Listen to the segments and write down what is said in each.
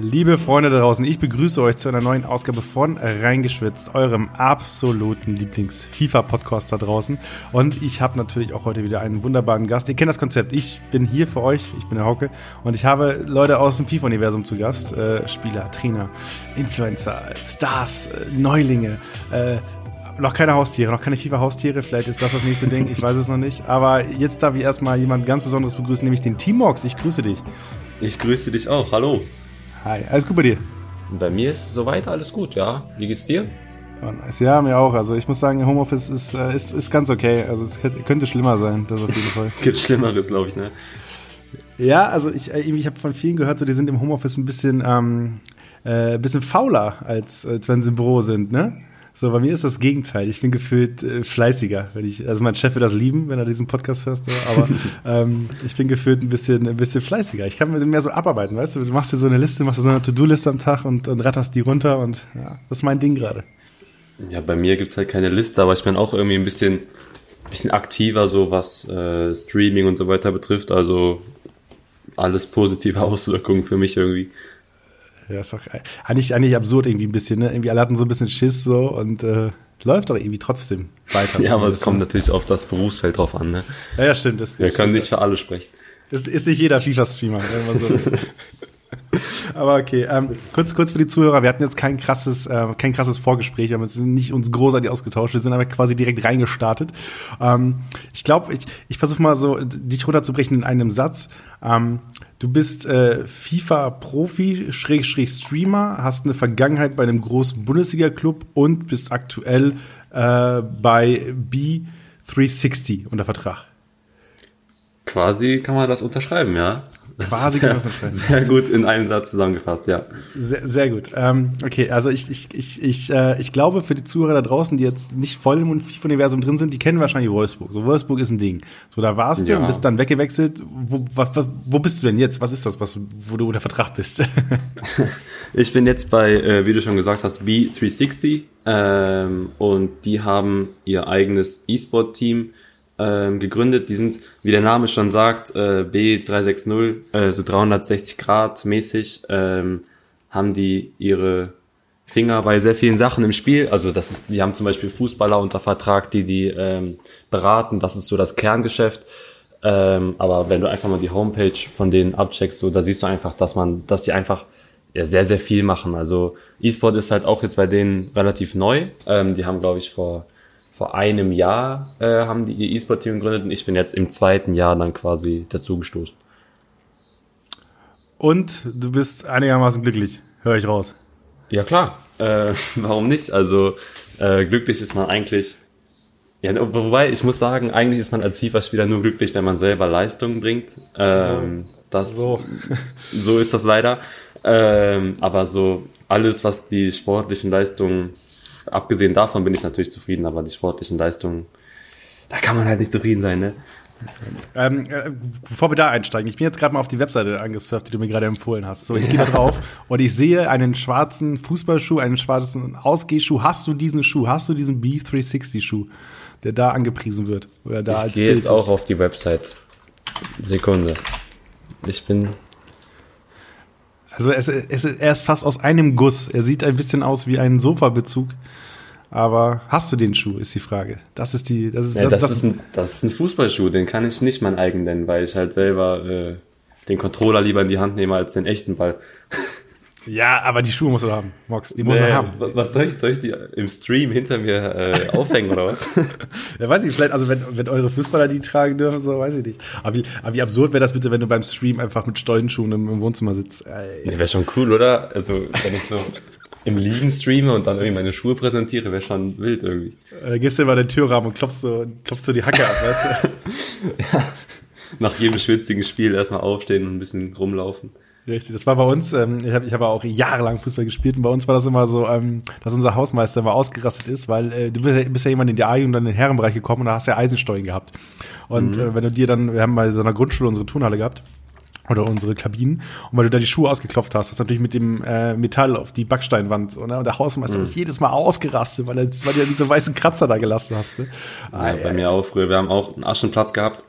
Liebe Freunde da draußen, ich begrüße euch zu einer neuen Ausgabe von Reingeschwitzt, eurem absoluten Lieblings-FIFA-Podcast da draußen. Und ich habe natürlich auch heute wieder einen wunderbaren Gast. Ihr kennt das Konzept. Ich bin hier für euch, ich bin der Hauke und ich habe Leute aus dem FIFA-Universum zu Gast. Äh, Spieler, Trainer, Influencer, Stars, äh, Neulinge, äh, noch keine Haustiere, noch keine FIFA-Haustiere. Vielleicht ist das das nächste Ding, ich weiß es noch nicht. Aber jetzt darf ich erstmal jemand ganz Besonderes begrüßen, nämlich den Timox. Ich grüße dich. Ich grüße dich auch. Hallo. Hi, alles gut bei dir? Bei mir ist soweit alles gut, ja. Wie geht's dir? Oh, nice. Ja, mir auch. Also ich muss sagen, Homeoffice ist, äh, ist, ist ganz okay. Also es könnte schlimmer sein, das auf jeden Fall. Gibt Schlimmeres, glaube ich, ne? Ja, also ich, äh, ich habe von vielen gehört, so die sind im Homeoffice ein bisschen, ähm, äh, bisschen fauler, als, als wenn sie im Büro sind, ne? So, bei mir ist das Gegenteil. Ich bin gefühlt äh, fleißiger. Wenn ich, also mein Chef wird das lieben, wenn er diesen Podcast hört, aber ähm, ich bin gefühlt ein bisschen, ein bisschen fleißiger. Ich kann mehr so abarbeiten, weißt du? Du machst dir so eine Liste, machst dir so eine To-Do-Liste am Tag und, und ratterst die runter und ja, das ist mein Ding gerade. Ja, bei mir gibt's halt keine Liste, aber ich bin auch irgendwie ein bisschen, bisschen aktiver, so was äh, Streaming und so weiter betrifft. Also alles positive Auswirkungen für mich irgendwie. Ja, ist doch eigentlich, eigentlich absurd irgendwie ein bisschen, ne? Irgendwie alle hatten so ein bisschen Schiss so und äh, läuft doch irgendwie trotzdem weiter. ja, aber es kommt natürlich auf das Berufsfeld drauf an, ne? Ja, ja stimmt. Das Wir können nicht für alle sprechen. Ist, ist nicht jeder FIFA-Streamer. So. Aber okay, ähm, kurz, kurz für die Zuhörer, wir hatten jetzt kein krasses, äh, kein krasses Vorgespräch, wir haben uns nicht uns großartig ausgetauscht, wir sind aber quasi direkt reingestartet. Ähm, ich glaube, ich, ich versuche mal so, dich runterzubrechen in einem Satz. Ähm, du bist äh, FIFA-Profi, Schrägstrich Streamer, hast eine Vergangenheit bei einem großen Bundesliga-Club und bist aktuell äh, bei B360 unter Vertrag. Quasi kann man das unterschreiben, ja. Quasi sehr, sehr gut in einem Satz zusammengefasst, ja. Sehr, sehr gut. Ähm, okay, also ich, ich, ich, ich, äh, ich glaube, für die Zuhörer da draußen, die jetzt nicht voll im FIFA-Universum drin sind, die kennen wahrscheinlich Wolfsburg. So, Wolfsburg ist ein Ding. So, da warst du ja. und bist dann weggewechselt. Wo, was, wo bist du denn jetzt? Was ist das, was, wo du unter Vertrag bist? ich bin jetzt bei, äh, wie du schon gesagt hast, B360 ähm, und die haben ihr eigenes E-Sport-Team ähm, gegründet. Die sind, wie der Name schon sagt, äh, B360, äh, so 360 Grad mäßig, ähm, haben die ihre Finger bei sehr vielen Sachen im Spiel. Also das ist, die haben zum Beispiel Fußballer unter Vertrag, die die ähm, beraten. Das ist so das Kerngeschäft. Ähm, aber wenn du einfach mal die Homepage von denen abcheckst, so da siehst du einfach, dass man, dass die einfach ja, sehr sehr viel machen. Also E-Sport ist halt auch jetzt bei denen relativ neu. Ähm, die haben glaube ich vor vor einem Jahr äh, haben die ihr E-Sport-Team gegründet und ich bin jetzt im zweiten Jahr dann quasi dazugestoßen. Und du bist einigermaßen glücklich, höre ich raus. Ja klar, äh, warum nicht? Also äh, glücklich ist man eigentlich. Ja, wobei ich muss sagen, eigentlich ist man als FIFA-Spieler nur glücklich, wenn man selber Leistungen bringt. Ähm, so. Das, so. so ist das leider. Ähm, aber so alles, was die sportlichen Leistungen abgesehen davon bin ich natürlich zufrieden, aber die sportlichen Leistungen, da kann man halt nicht zufrieden sein, ne? Ähm, äh, bevor wir da einsteigen, ich bin jetzt gerade mal auf die Webseite angesurft, die du mir gerade empfohlen hast. So, ich gehe da drauf und ich sehe einen schwarzen Fußballschuh, einen schwarzen Ausgehschuh. Hast du diesen Schuh? Hast du diesen B360-Schuh, der da angepriesen wird? Oder da ich gehe jetzt ist? auch auf die Website. Sekunde. Ich bin. Also es, es, er ist fast aus einem Guss. Er sieht ein bisschen aus wie ein Sofabezug. Aber hast du den Schuh, ist die Frage. Das ist die, das ist, ja, das, das, das, ist ein, das ist ein Fußballschuh, den kann ich nicht mein eigen nennen, weil ich halt selber äh, den Controller lieber in die Hand nehme als den echten Ball. Ja, aber die Schuhe musst du haben, Mox. Die muss nee, er haben. Was soll ich, soll ich die im Stream hinter mir äh, aufhängen oder was? ja, weiß ich, vielleicht, also wenn, wenn eure Fußballer die tragen dürfen, so weiß ich nicht. Aber wie, aber wie absurd wäre das bitte, wenn du beim Stream einfach mit Stollenschuhen im, im Wohnzimmer sitzt? Nee, wäre schon cool, oder? Also, wenn ich so im Liegen streame und dann irgendwie meine Schuhe präsentiere, wäre schon wild irgendwie. Äh, da gehst du über den Türrahmen und klopfst so, klopfst so die Hacke ab, weißt du? ja. Nach jedem schwitzigen Spiel erstmal aufstehen und ein bisschen rumlaufen. Richtig, das war bei uns, ähm, ich habe ich hab auch jahrelang Fußball gespielt und bei uns war das immer so, ähm, dass unser Hausmeister immer ausgerastet ist, weil äh, du bist, bist ja jemand in die A- und dann in den Herrenbereich gekommen und da hast du ja Eisensteuern gehabt. Und mhm. äh, wenn du dir dann, wir haben bei so einer Grundschule unsere Turnhalle gehabt oder unsere Kabinen. Und weil du da die Schuhe ausgeklopft hast, hast du natürlich mit dem äh, Metall auf die Backsteinwand. So, ne? Und der Hausmeister mhm. ist jedes Mal ausgerastet, weil, er, weil du ja diese weißen Kratzer da gelassen hast. Ne? Ah, ja, bei mir auch früher. Wir haben auch einen Aschenplatz gehabt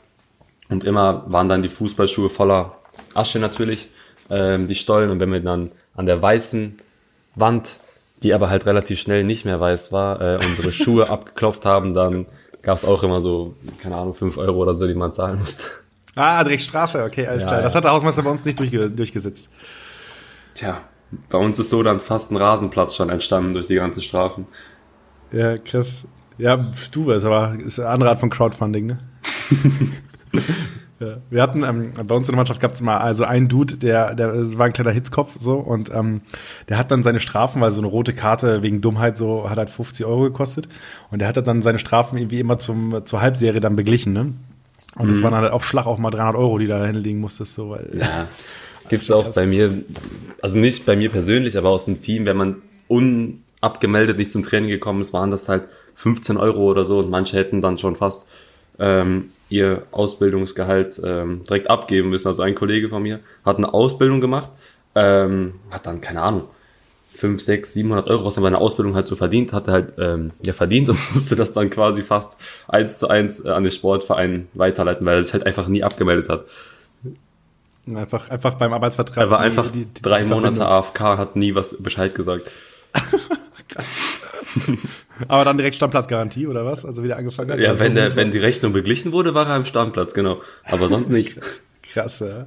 und immer waren dann die Fußballschuhe voller Asche natürlich. Ähm, die Stollen. Und wenn wir dann an der weißen Wand, die aber halt relativ schnell nicht mehr weiß war, äh, unsere Schuhe abgeklopft haben, dann gab es auch immer so, keine Ahnung, fünf Euro oder so, die man zahlen musste. Ah, direkt Strafe, okay, alles Ja, klar. ja. Das hat der Hausmeister bei uns nicht durchge durchgesetzt. Tja, bei uns ist so dann fast ein Rasenplatz schon entstanden durch die ganzen Strafen. Ja, krass. Ja, du, ist aber ist eine andere Art von Crowdfunding, ne? ja. Wir hatten, ähm, bei uns in der Mannschaft gab es mal also einen Dude, der, der war ein kleiner Hitzkopf so und ähm, der hat dann seine Strafen, weil so eine rote Karte wegen Dummheit so hat halt 50 Euro gekostet und der hat dann seine Strafen irgendwie immer zum, zur Halbserie dann beglichen, ne? Und das waren halt auf Schlag auch mal 300 Euro, die da hinlegen musstest, so, weil, Ja, gibt's auch bei mir, also nicht bei mir persönlich, aber aus dem Team, wenn man unabgemeldet nicht zum Training gekommen ist, waren das halt 15 Euro oder so und manche hätten dann schon fast ähm, ihr Ausbildungsgehalt ähm, direkt abgeben müssen. Also ein Kollege von mir hat eine Ausbildung gemacht, ähm, hat dann, keine Ahnung, 5, 6, 700 Euro, was er bei einer Ausbildung halt so verdient, hat er halt ähm, ja verdient und musste das dann quasi fast eins zu eins äh, an den Sportverein weiterleiten, weil er sich halt einfach nie abgemeldet hat. einfach, einfach beim Arbeitsvertrag. Er war einfach die- die- drei die Monate Verbindung. AFK, hat nie was Bescheid gesagt. Aber dann direkt Stammplatzgarantie oder was? Also wieder angefangen hat. Ja, Also wenn, der, wenn die Rechnung beglichen wurde, war er am Stammplatz, genau. Aber sonst nicht. Krass, ja.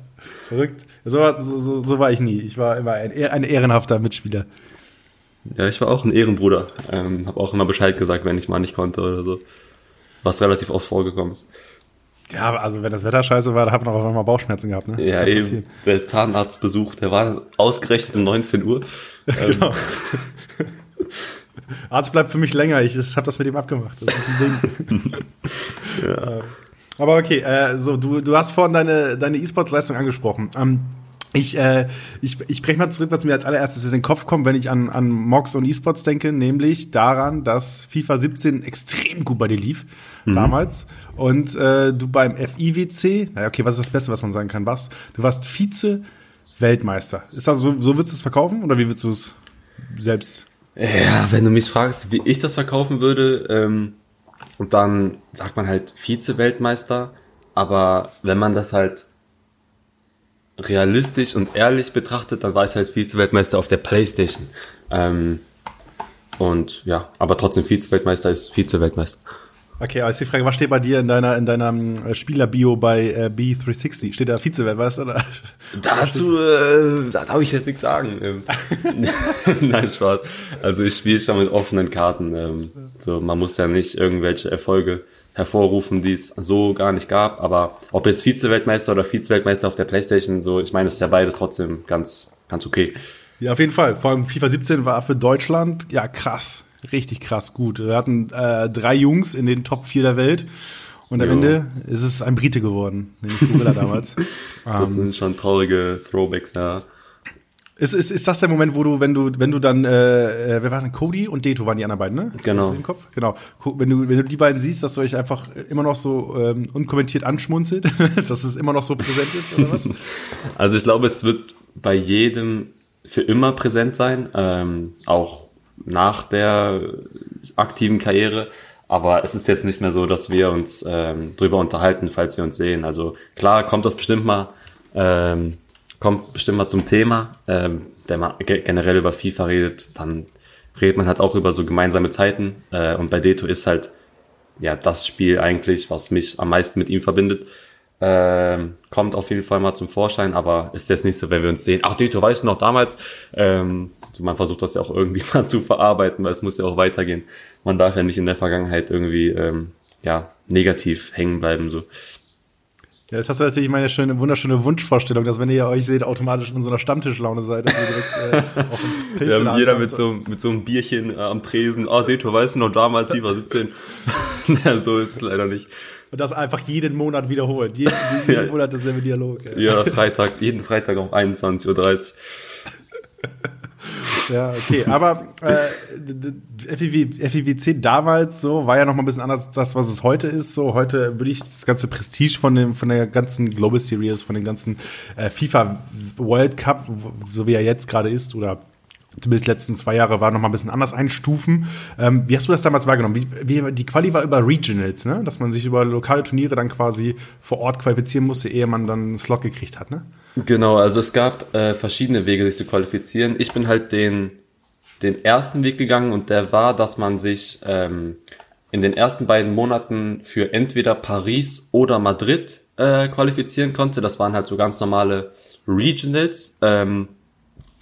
Verrückt. So, war- so, so, war ich nie. Ich war immer ein, ein ehrenhafter Mitspieler. Ja, ich war auch ein Ehrenbruder. Ähm, habe auch immer Bescheid gesagt, wenn ich mal nicht konnte oder so. Was relativ oft vorgekommen ist. Ja, aber also wenn das Wetter scheiße war, da hat man auch einmal Bauchschmerzen gehabt, ne? Das ja, eben. passieren. Der Zahnarztbesuch, der war ausgerechnet um 19 Uhr. Ähm, Genau. Arzt bleibt für mich länger. Ich habe das mit ihm abgemacht. Das ist ein Ding. ja. Aber okay, äh, so du, du hast vorhin deine, deine E-Sport-Leistung angesprochen. Ähm, ich, äh, ich, ich spreche mal zurück, was mir als allererstes in den Kopf kommt, wenn ich an, an Mox und E-Sports denke, nämlich daran, dass FIFA 17 extrem gut bei dir lief damals und äh, du beim FIWC, naja, okay, was ist das Beste, was man sagen kann, was? Du warst Vize-Weltmeister. Ist das so, so würdest du es verkaufen oder wie würdest du es selbst? Ja, wenn du mich fragst, wie ich das verkaufen würde, ähm, und dann sagt man halt Vize-Weltmeister, aber wenn man das halt realistisch und ehrlich betrachtet, dann war ich halt Vize-Weltmeister auf der Playstation. Ähm, und ja, aber trotzdem Vize-Weltmeister ist Vize-Weltmeister. Okay, aber ist die Frage, was steht bei dir in deiner, in deiner ähm, Spieler-Bio bei äh, B360? Steht da Vize-Weltmeister oder? Dazu, äh, da darf ich jetzt nichts sagen. Ähm, Nein, Spaß. Also ich spiele schon mit offenen Karten. Ähm, so, man muss ja nicht irgendwelche Erfolge hervorrufen, die es so gar nicht gab. Aber ob jetzt Vize-Weltmeister oder Vize-Weltmeister auf der Playstation, so, ich meine, das ist ja beides trotzdem ganz, ganz okay. Ja, auf jeden Fall. Vor allem FIFA 17 war für Deutschland, ja, krass. Richtig krass gut. Wir hatten äh, drei Jungs in den Top 4 der Welt. Und am Jo. Ende ist es ein Brite geworden, nämlich Gorilla damals. Das ähm, sind schon traurige Throwbacks, ja. ist, ist, ist das der Moment, wo du, wenn du, wenn du dann, äh, äh, wer waren denn? Cody und Deto waren die anderen beiden, ne? Genau. Im Kopf? Genau. Wenn du, wenn du die beiden siehst, dass du euch einfach immer noch so ähm, unkommentiert anschmunzelt, dass es immer noch so präsent ist, oder was? Also ich glaube, es wird bei jedem für immer präsent sein, ähm, auch nach der aktiven Karriere. Aber es ist jetzt nicht mehr so, dass wir uns ähm, drüber unterhalten, falls wir uns sehen. Also klar kommt das bestimmt mal, ähm, kommt bestimmt mal zum Thema, ähm, wenn man ge generell über FIFA redet, dann redet man halt auch über so gemeinsame Zeiten. Äh, und bei Deto ist halt ja das Spiel eigentlich, was mich am meisten mit ihm verbindet. Ähm, kommt auf jeden Fall mal zum Vorschein, aber ist jetzt nicht so, wenn wir uns sehen, ach Deto, weißt du noch damals? Ähm, man versucht das ja auch irgendwie mal zu verarbeiten, weil es muss ja auch weitergehen. Man darf ja nicht in der Vergangenheit irgendwie ähm, ja negativ hängen bleiben. So. Ja, jetzt hast du natürlich meine schöne, wunderschöne Wunschvorstellung, dass wenn ihr euch seht, automatisch in so einer Stammtischlaune seid. dass ihr direkt, äh, auch einen Pilz in der Hand habt. so, mit so einem Bierchen äh, am Tresen, ah Deto, weißt du noch damals, FIFA 17? ja, so ist es leider nicht. Und das einfach jeden Monat wiederholt. Jeden, jeden. Monat dasselbe Dialog. ey. Ja, Freitag, jeden Freitag um 21.30 Uhr. Ja, okay. Aber äh, FIW, FIWC damals so war ja noch mal ein bisschen anders als das, was es heute ist. So heute würde ich das ganze Prestige von dem von der ganzen Global Series, von dem ganzen äh, FIFA World Cup, so wie er jetzt gerade ist, oder zumindest die letzten zwei Jahre war, noch mal ein bisschen anders einstufen. Ähm, wie hast du das damals wahrgenommen? Wie, wie, die Quali war über Regionals, ne? Dass man sich über lokale Turniere dann quasi vor Ort qualifizieren musste, ehe man dann einen Slot gekriegt hat, ne? Genau, also es gab äh, verschiedene Wege, sich zu qualifizieren. Ich bin halt den, den ersten Weg gegangen und der war, dass man sich ähm, in den ersten beiden Monaten für entweder Paris oder Madrid äh, qualifizieren konnte. Das waren halt so ganz normale Regionals. Ähm,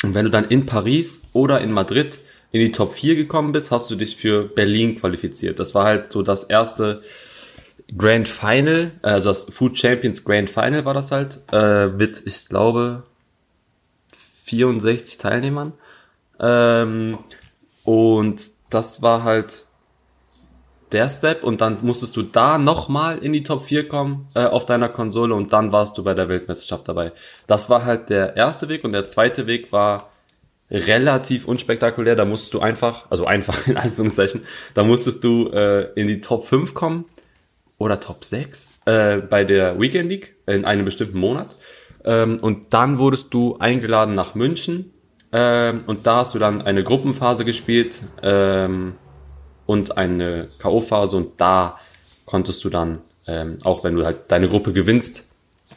und wenn du dann in Paris oder in Madrid in die Top 4 gekommen bist, hast du dich für Berlin qualifiziert. Das war halt so das erste Grand Final, also das Food Champions Grand Final war das halt, äh, mit, ich glaube, 64 Teilnehmern. Ähm, und das war halt der Step und dann musstest du da nochmal in die Top 4 kommen äh, auf deiner Konsole und dann warst du bei der Weltmeisterschaft dabei. Das war halt der erste Weg und der zweite Weg war relativ unspektakulär. Da musstest du einfach, also einfach in Anführungszeichen, da musstest du äh, in die Top 5 kommen oder Top 6 äh, bei der Weekend League in einem bestimmten Monat. Ähm, und dann wurdest du eingeladen nach München ähm, und da hast du dann eine Gruppenphase gespielt. Ähm, und eine K.O.-Phase und da konntest du dann, ähm, auch wenn du halt deine Gruppe gewinnst,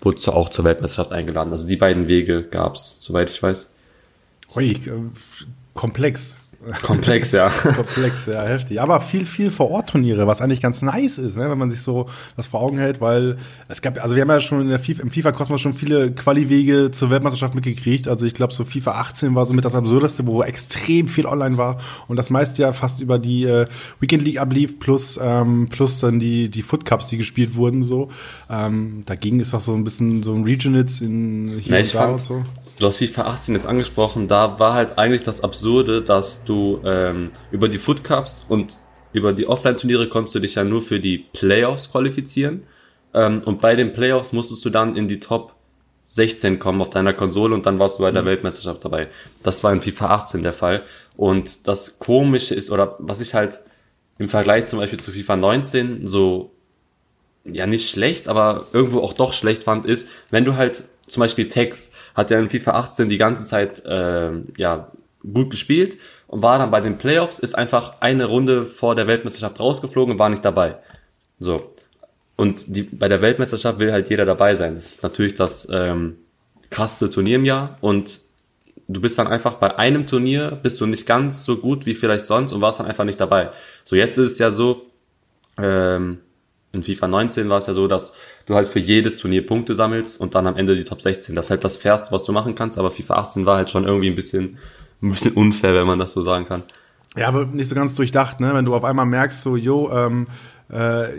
wurdest du auch zur Weltmeisterschaft eingeladen. Also die beiden Wege gab's, soweit ich weiß. Ui, äh, komplex. Komplex, ja. Komplex, ja, heftig. Aber viel, viel Vor-Ort-Turniere, was eigentlich ganz nice ist, ne, wenn man sich so das vor Augen hält, weil es gab, also wir haben ja schon in der FIFA, im FIFA-Kosmos schon viele Quali-Wege zur Weltmeisterschaft mitgekriegt. Also ich glaube, so FIFA 18 war so mit das Absurdeste, wo extrem viel online war und das meiste ja fast über die äh, Weekend League ablief, plus, ähm, plus dann die, die Foot Cups, die gespielt wurden, so. Ähm, dagegen ist auch so ein bisschen so ein Regionals in hier Na, und da fand, und so du hast FIFA 18 jetzt angesprochen, da war halt eigentlich das Absurde, dass du ähm, über die Foot Cups und über die Offline-Turniere konntest du dich ja nur für die Playoffs qualifizieren. Ähm, und bei den Playoffs musstest du dann in die Top 16 kommen auf deiner Konsole und dann warst du bei der mhm. Weltmeisterschaft dabei. Das war in FIFA 18 der Fall. Und das Komische ist, oder was ich halt im Vergleich zum Beispiel zu FIFA 19 so, ja nicht schlecht, aber irgendwo auch doch schlecht fand, ist, wenn du halt zum Beispiel Tex hat ja in FIFA 18 die ganze Zeit äh, ja gut gespielt und war dann bei den Playoffs, ist einfach eine Runde vor der Weltmeisterschaft rausgeflogen und war nicht dabei. So. Und die, bei der Weltmeisterschaft will halt jeder dabei sein. Das ist natürlich das ähm, krasseste Turnier im Jahr und du bist dann einfach bei einem Turnier, bist du nicht ganz so gut wie vielleicht sonst und warst dann einfach nicht dabei. So, jetzt ist es ja so, ähm, in FIFA 19 war es ja so, dass du halt für jedes Turnier Punkte sammelst und dann am Ende die Top 16. Das ist halt das Fairste, was du machen kannst, aber FIFA 18 war halt schon irgendwie ein bisschen, ein bisschen unfair, wenn man das so sagen kann. Ja, aber nicht so ganz durchdacht, ne? Wenn du auf einmal merkst, so, jo, ähm, äh,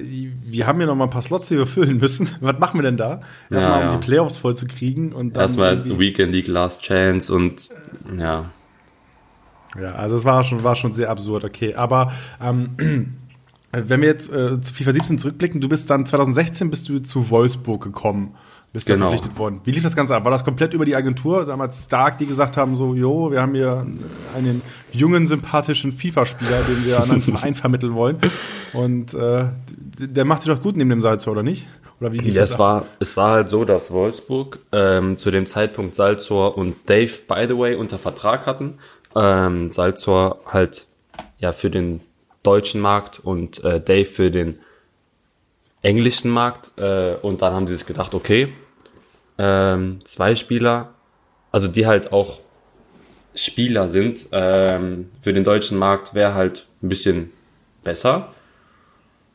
wir haben ja noch mal ein paar Slots, die wir füllen müssen. Was machen wir denn da? Erstmal, ja, ja. um die Playoffs voll zu kriegen und dann. Erstmal Weekend League Last Chance und ja. Ja, also es war schon, war schon sehr absurd, okay. Aber ähm, Wenn wir jetzt äh, zu FIFA 17 zurückblicken, du bist dann 2016 bist du zu Wolfsburg gekommen, bist genau. verpflichtet worden. Wie lief das Ganze ab? War das komplett über die Agentur? Damals Stark, die gesagt haben so, jo, wir haben hier einen jungen, sympathischen FIFA-Spieler, den wir an einen Verein vermitteln wollen. Und äh, der macht sich doch gut neben dem Salzor, oder nicht? Oder wie lief ja, das es war, es war halt so, dass Wolfsburg ähm, zu dem Zeitpunkt Salzor und Dave, by the way, unter Vertrag hatten. Ähm, Salzor halt ja für den deutschen Markt und äh, Dave für den englischen Markt. Äh, und dann haben sie sich gedacht, okay, ähm, zwei Spieler, also die halt auch Spieler sind, ähm, für den deutschen Markt wäre halt ein bisschen besser.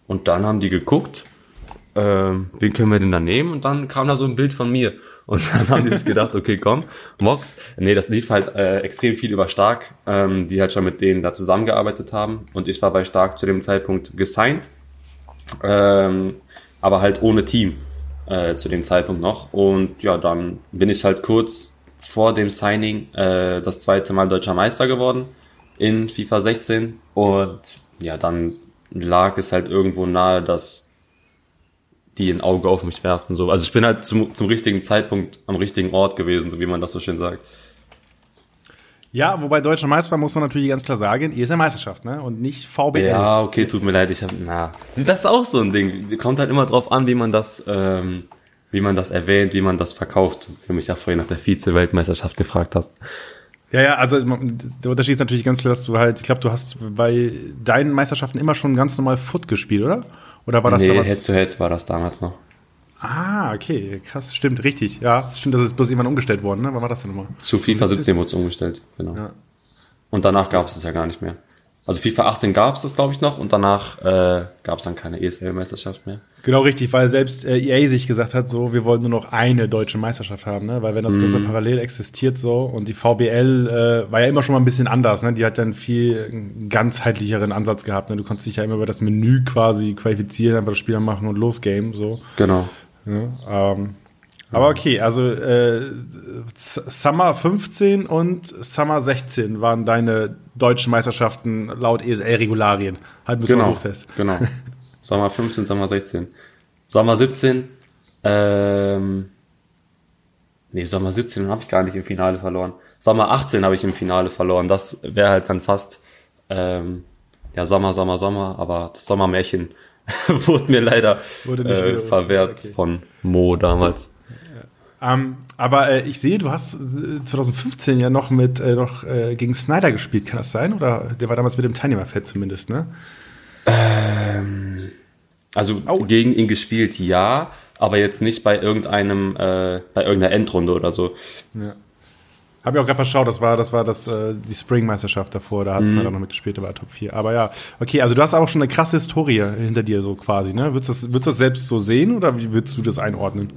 Und dann haben die geguckt, ähm, wen können wir denn da nehmen? Und dann kam da so ein Bild von mir. Und dann haben die sich gedacht, okay, komm, Mox. Nee, das lief halt äh, extrem viel über Stark, ähm, die halt schon mit denen da zusammengearbeitet haben. Und ich war bei Stark zu dem Zeitpunkt gesigned, ähm, aber halt ohne Team äh, zu dem Zeitpunkt noch. Und ja, dann bin ich halt kurz vor dem Signing äh, das zweite Mal deutscher Meister geworden in FIFA 16. Und ja, dann lag es halt irgendwo nahe, dass die ein Auge auf mich werfen. So. Also ich bin halt zum, zum richtigen Zeitpunkt am richtigen Ort gewesen, so wie man das so schön sagt. Ja, wobei deutscher Meister muss man natürlich ganz klar sagen, ihr ist ja Meisterschaft, ne? Und nicht VBL. Ja, okay, tut mir leid, ich habe, na, das ist auch so ein Ding. Kommt halt immer drauf an, wie man das, ähm, wie man das erwähnt, wie man das verkauft. Für mich ja vorhin nach der Vize-Weltmeisterschaft gefragt hast. Ja, ja, also der Unterschied ist natürlich ganz klar, dass du halt, ich glaube, du hast bei deinen Meisterschaften immer schon ganz normal Foot gespielt, oder? Oder war das nee, damals? Head-to-Head war das damals noch. Ah, okay, krass, stimmt, richtig. Ja, stimmt, das ist bloß irgendwann umgestellt worden, ne? Wann war das denn nochmal? Zu FIFA 17 wurde es umgestellt, genau. Ja. Und danach gab es es ja gar nicht mehr. Also FIFA 18 gab es das, glaube ich, noch und danach äh, gab es dann keine ESL-Meisterschaft mehr. Genau richtig, weil selbst äh, EA sich gesagt hat, so, wir wollen nur noch eine deutsche Meisterschaft haben, ne? Weil wenn das Ganze mhm. parallel existiert so und die VBL äh, war ja immer schon mal ein bisschen anders, ne? Die hat dann viel ganzheitlicheren Ansatz gehabt, ne? Du konntest dich ja immer über das Menü quasi qualifizieren, einfach das Spiel machen und losgame, so. Genau. Ja, ähm, aber okay, also äh, Summer 15 und Summer 16 waren deine deutschen Meisterschaften laut ESL-Regularien. Halten wir genau, so fest. Genau. Sommer 15, Sommer 16. Sommer 17, ähm, nee, Sommer 17 habe ich gar nicht im Finale verloren. Sommer 18 habe ich im Finale verloren. Das wäre halt dann fast, ähm, ja, Sommer, Sommer, Sommer, aber das Sommermärchen wurde mir leider wurde äh, verwehrt okay. von Mo damals. Ähm, aber äh, ich sehe, du hast 2015 äh, ja noch mit äh, noch äh, gegen Snyder gespielt, kann das sein? Oder der war damals mit dem Teilnehmerfeld zumindest, ne? Ähm, also oh. gegen ihn gespielt, ja, aber jetzt nicht bei irgendeinem, äh, bei irgendeiner Endrunde oder so. Ja. Habe ich auch gerade verschaut, das war, das war das, äh, die Spring-Meisterschaft davor, da hat es mhm. noch mitgespielt, da war Top 4. Aber ja, okay, also du hast auch schon eine krasse Historie hinter dir, so quasi, ne? Würdest du das, würdest du das selbst so sehen oder wie würdest du das einordnen?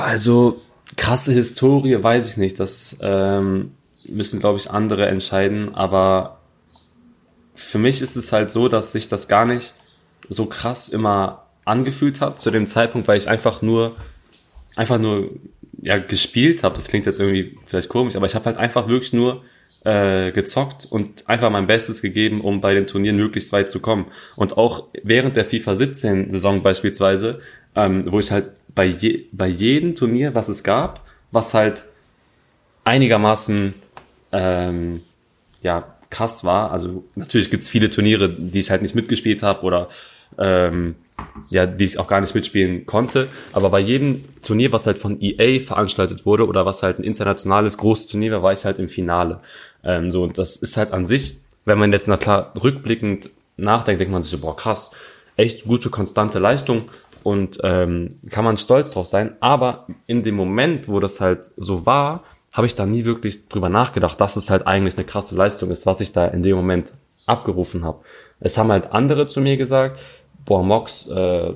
Also krasse Historie weiß ich nicht. Das ähm, müssen, glaube ich, andere entscheiden. Aber für mich ist es halt so, dass sich das gar nicht so krass immer angefühlt hat zu dem Zeitpunkt, weil ich einfach nur einfach nur ja gespielt habe. Das klingt jetzt irgendwie vielleicht komisch, aber ich habe halt einfach wirklich nur äh, gezockt und einfach mein Bestes gegeben, um bei den Turnieren möglichst weit zu kommen. Und auch während der FIFA 17 Saison beispielsweise, ähm, wo ich halt bei, je, bei jedem Turnier, was es gab, was halt einigermaßen ähm, ja krass war. Also natürlich gibt's viele Turniere, die ich halt nicht mitgespielt habe oder ähm, ja, die ich auch gar nicht mitspielen konnte. Aber bei jedem Turnier, was halt von EA veranstaltet wurde oder was halt ein internationales großes Turnier war, war ich halt im Finale. Ähm, so, und das ist halt an sich, wenn man jetzt na klar rückblickend nachdenkt, denkt man sich so, boah, krass, echt gute, konstante Leistung und ähm, kann man stolz drauf sein. Aber in dem Moment, wo das halt so war, habe ich da nie wirklich drüber nachgedacht, dass es halt eigentlich eine krasse Leistung ist, was ich da in dem Moment abgerufen habe. Es haben halt andere zu mir gesagt, boah, Mox, äh,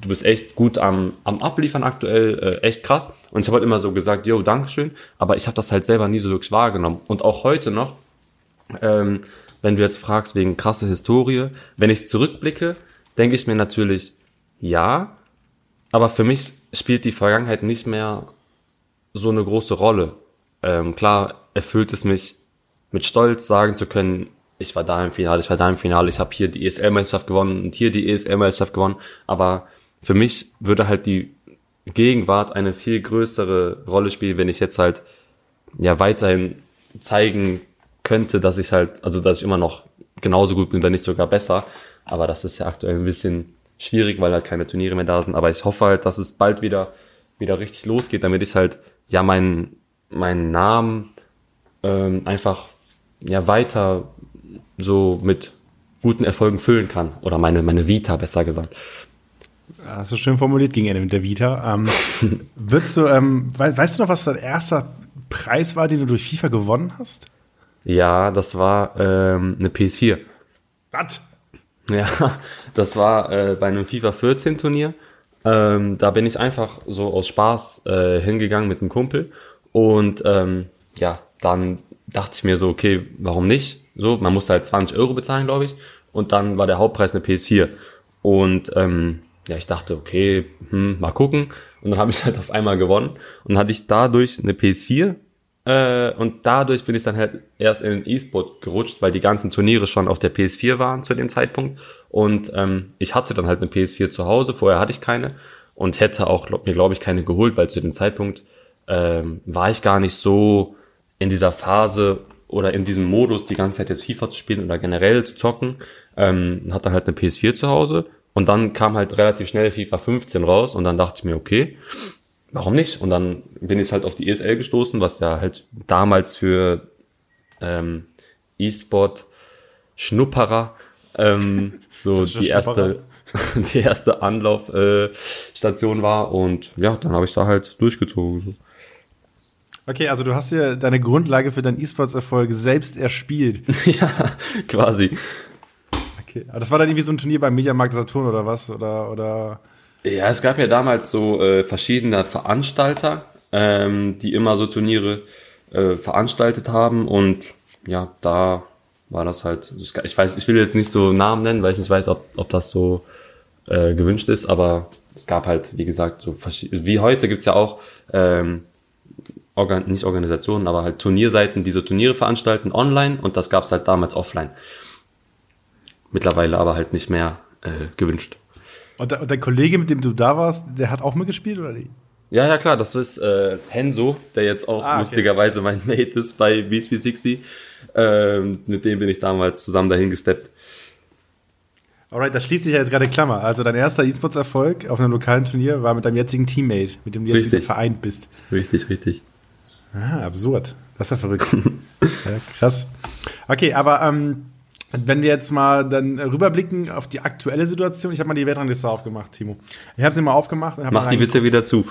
du bist echt gut am, am Abliefern aktuell, äh, echt krass. Und ich habe halt immer so gesagt, yo, Dankeschön, aber ich habe das halt selber nie so wirklich wahrgenommen. Und auch heute noch, ähm, wenn du jetzt fragst wegen krasse Historie, wenn ich zurückblicke, denke ich mir natürlich, ja, aber für mich spielt die Vergangenheit nicht mehr so eine große Rolle. Ähm, klar erfüllt es mich mit Stolz sagen zu können, ich war da im Finale, ich war da im Finale, ich habe hier die ESL-Meisterschaft gewonnen und hier die ESL-Meisterschaft gewonnen. Aber für mich würde halt die Gegenwart eine viel größere Rolle spielen, wenn ich jetzt halt ja weiterhin zeigen könnte, dass ich halt, also dass ich immer noch genauso gut bin, wenn nicht sogar besser. Aber das ist ja aktuell ein bisschen schwierig, weil halt keine Turniere mehr da sind. Aber ich hoffe halt, dass es bald wieder, wieder richtig losgeht, damit ich halt ja meinen, meinen Namen ähm, einfach ja weiter so mit guten Erfolgen füllen kann. Oder meine, meine Vita, besser gesagt. Hast du schön formuliert gegen Ende mit der Vita. Ähm, würdest du, ähm, weißt, weißt du noch, was dein erster Preis war, den du durch FIFA gewonnen hast? Ja, das war ähm, eine PS4. Was? Ja, das war äh, bei einem FIFA 14 Turnier. Ähm, da bin ich einfach so aus Spaß äh, hingegangen mit einem Kumpel und ähm, ja, dann dachte ich mir so, okay, warum nicht? So, man musste halt 20 Euro bezahlen, glaube ich. Und dann war der Hauptpreis eine PS4. Und ähm, ja, ich dachte, okay, hm, mal gucken. Und dann habe ich halt auf einmal gewonnen. Und hatte ich dadurch eine PS4 äh, und dadurch bin ich dann halt erst in den E-Sport gerutscht, weil die ganzen Turniere schon auf der PS4 waren zu dem Zeitpunkt. Und ähm, ich hatte dann halt eine PS4 zu Hause, vorher hatte ich keine und hätte auch glaub, mir, glaube ich, keine geholt, weil zu dem Zeitpunkt ähm, war ich gar nicht so in dieser Phase oder in diesem Modus, die ganze Zeit jetzt FIFA zu spielen oder generell zu zocken. Ähm, hatte dann halt eine PS4 zu Hause und dann kam halt relativ schnell FIFA 15 raus und dann dachte ich mir, okay, warum nicht? Und dann bin ich halt auf die ESL gestoßen, was ja halt damals für ähm, E-Sport Schnupperer ähm, so die erste die erste Anlaufstation äh, war und ja, dann habe ich da halt durchgezogen. So. Okay, also du hast dir deine Grundlage für deinen E-Sports-Erfolg selbst erspielt. ja, quasi. Okay, aber das war dann irgendwie so ein Turnier beim Mediamarkt Saturn oder was? Oder, oder? Ja, es gab ja damals so äh, verschiedene Veranstalter, ähm, die immer so Turniere äh, veranstaltet haben und ja, da war das halt, ich weiß, ich will jetzt nicht so Namen nennen, weil ich nicht weiß, ob, ob das so äh, gewünscht ist, aber es gab halt, wie gesagt, so wie heute gibt's ja auch ähm, Organ nicht Organisationen, aber halt Turnierseiten, die so Turniere veranstalten online und das gab's halt damals offline. Mittlerweile aber halt nicht mehr äh, gewünscht. Und, der, und der Kollege, mit dem du da warst, der hat auch mitgespielt oder nicht? Ja, ja, klar, das ist äh, Henso, der jetzt auch ah, okay. lustigerweise mein Mate ist bei BSB60. Ähm, mit dem bin ich damals zusammen dahin gesteppt. Alright, das schließt sich ja jetzt gerade Klammer. Also dein erster E-Sports-Erfolg auf einem lokalen Turnier war mit deinem jetzigen Teammate, mit dem du jetzt wieder vereint bist. Richtig, richtig. Ah, absurd. Das ist ja verrückt. ja, krass. Okay, aber ähm, wenn wir jetzt mal dann rüberblicken auf die aktuelle Situation, ich habe mal die Weltrangliste aufgemacht, Timo. Ich habe sie mal aufgemacht. Und Mach die bitte wieder zu.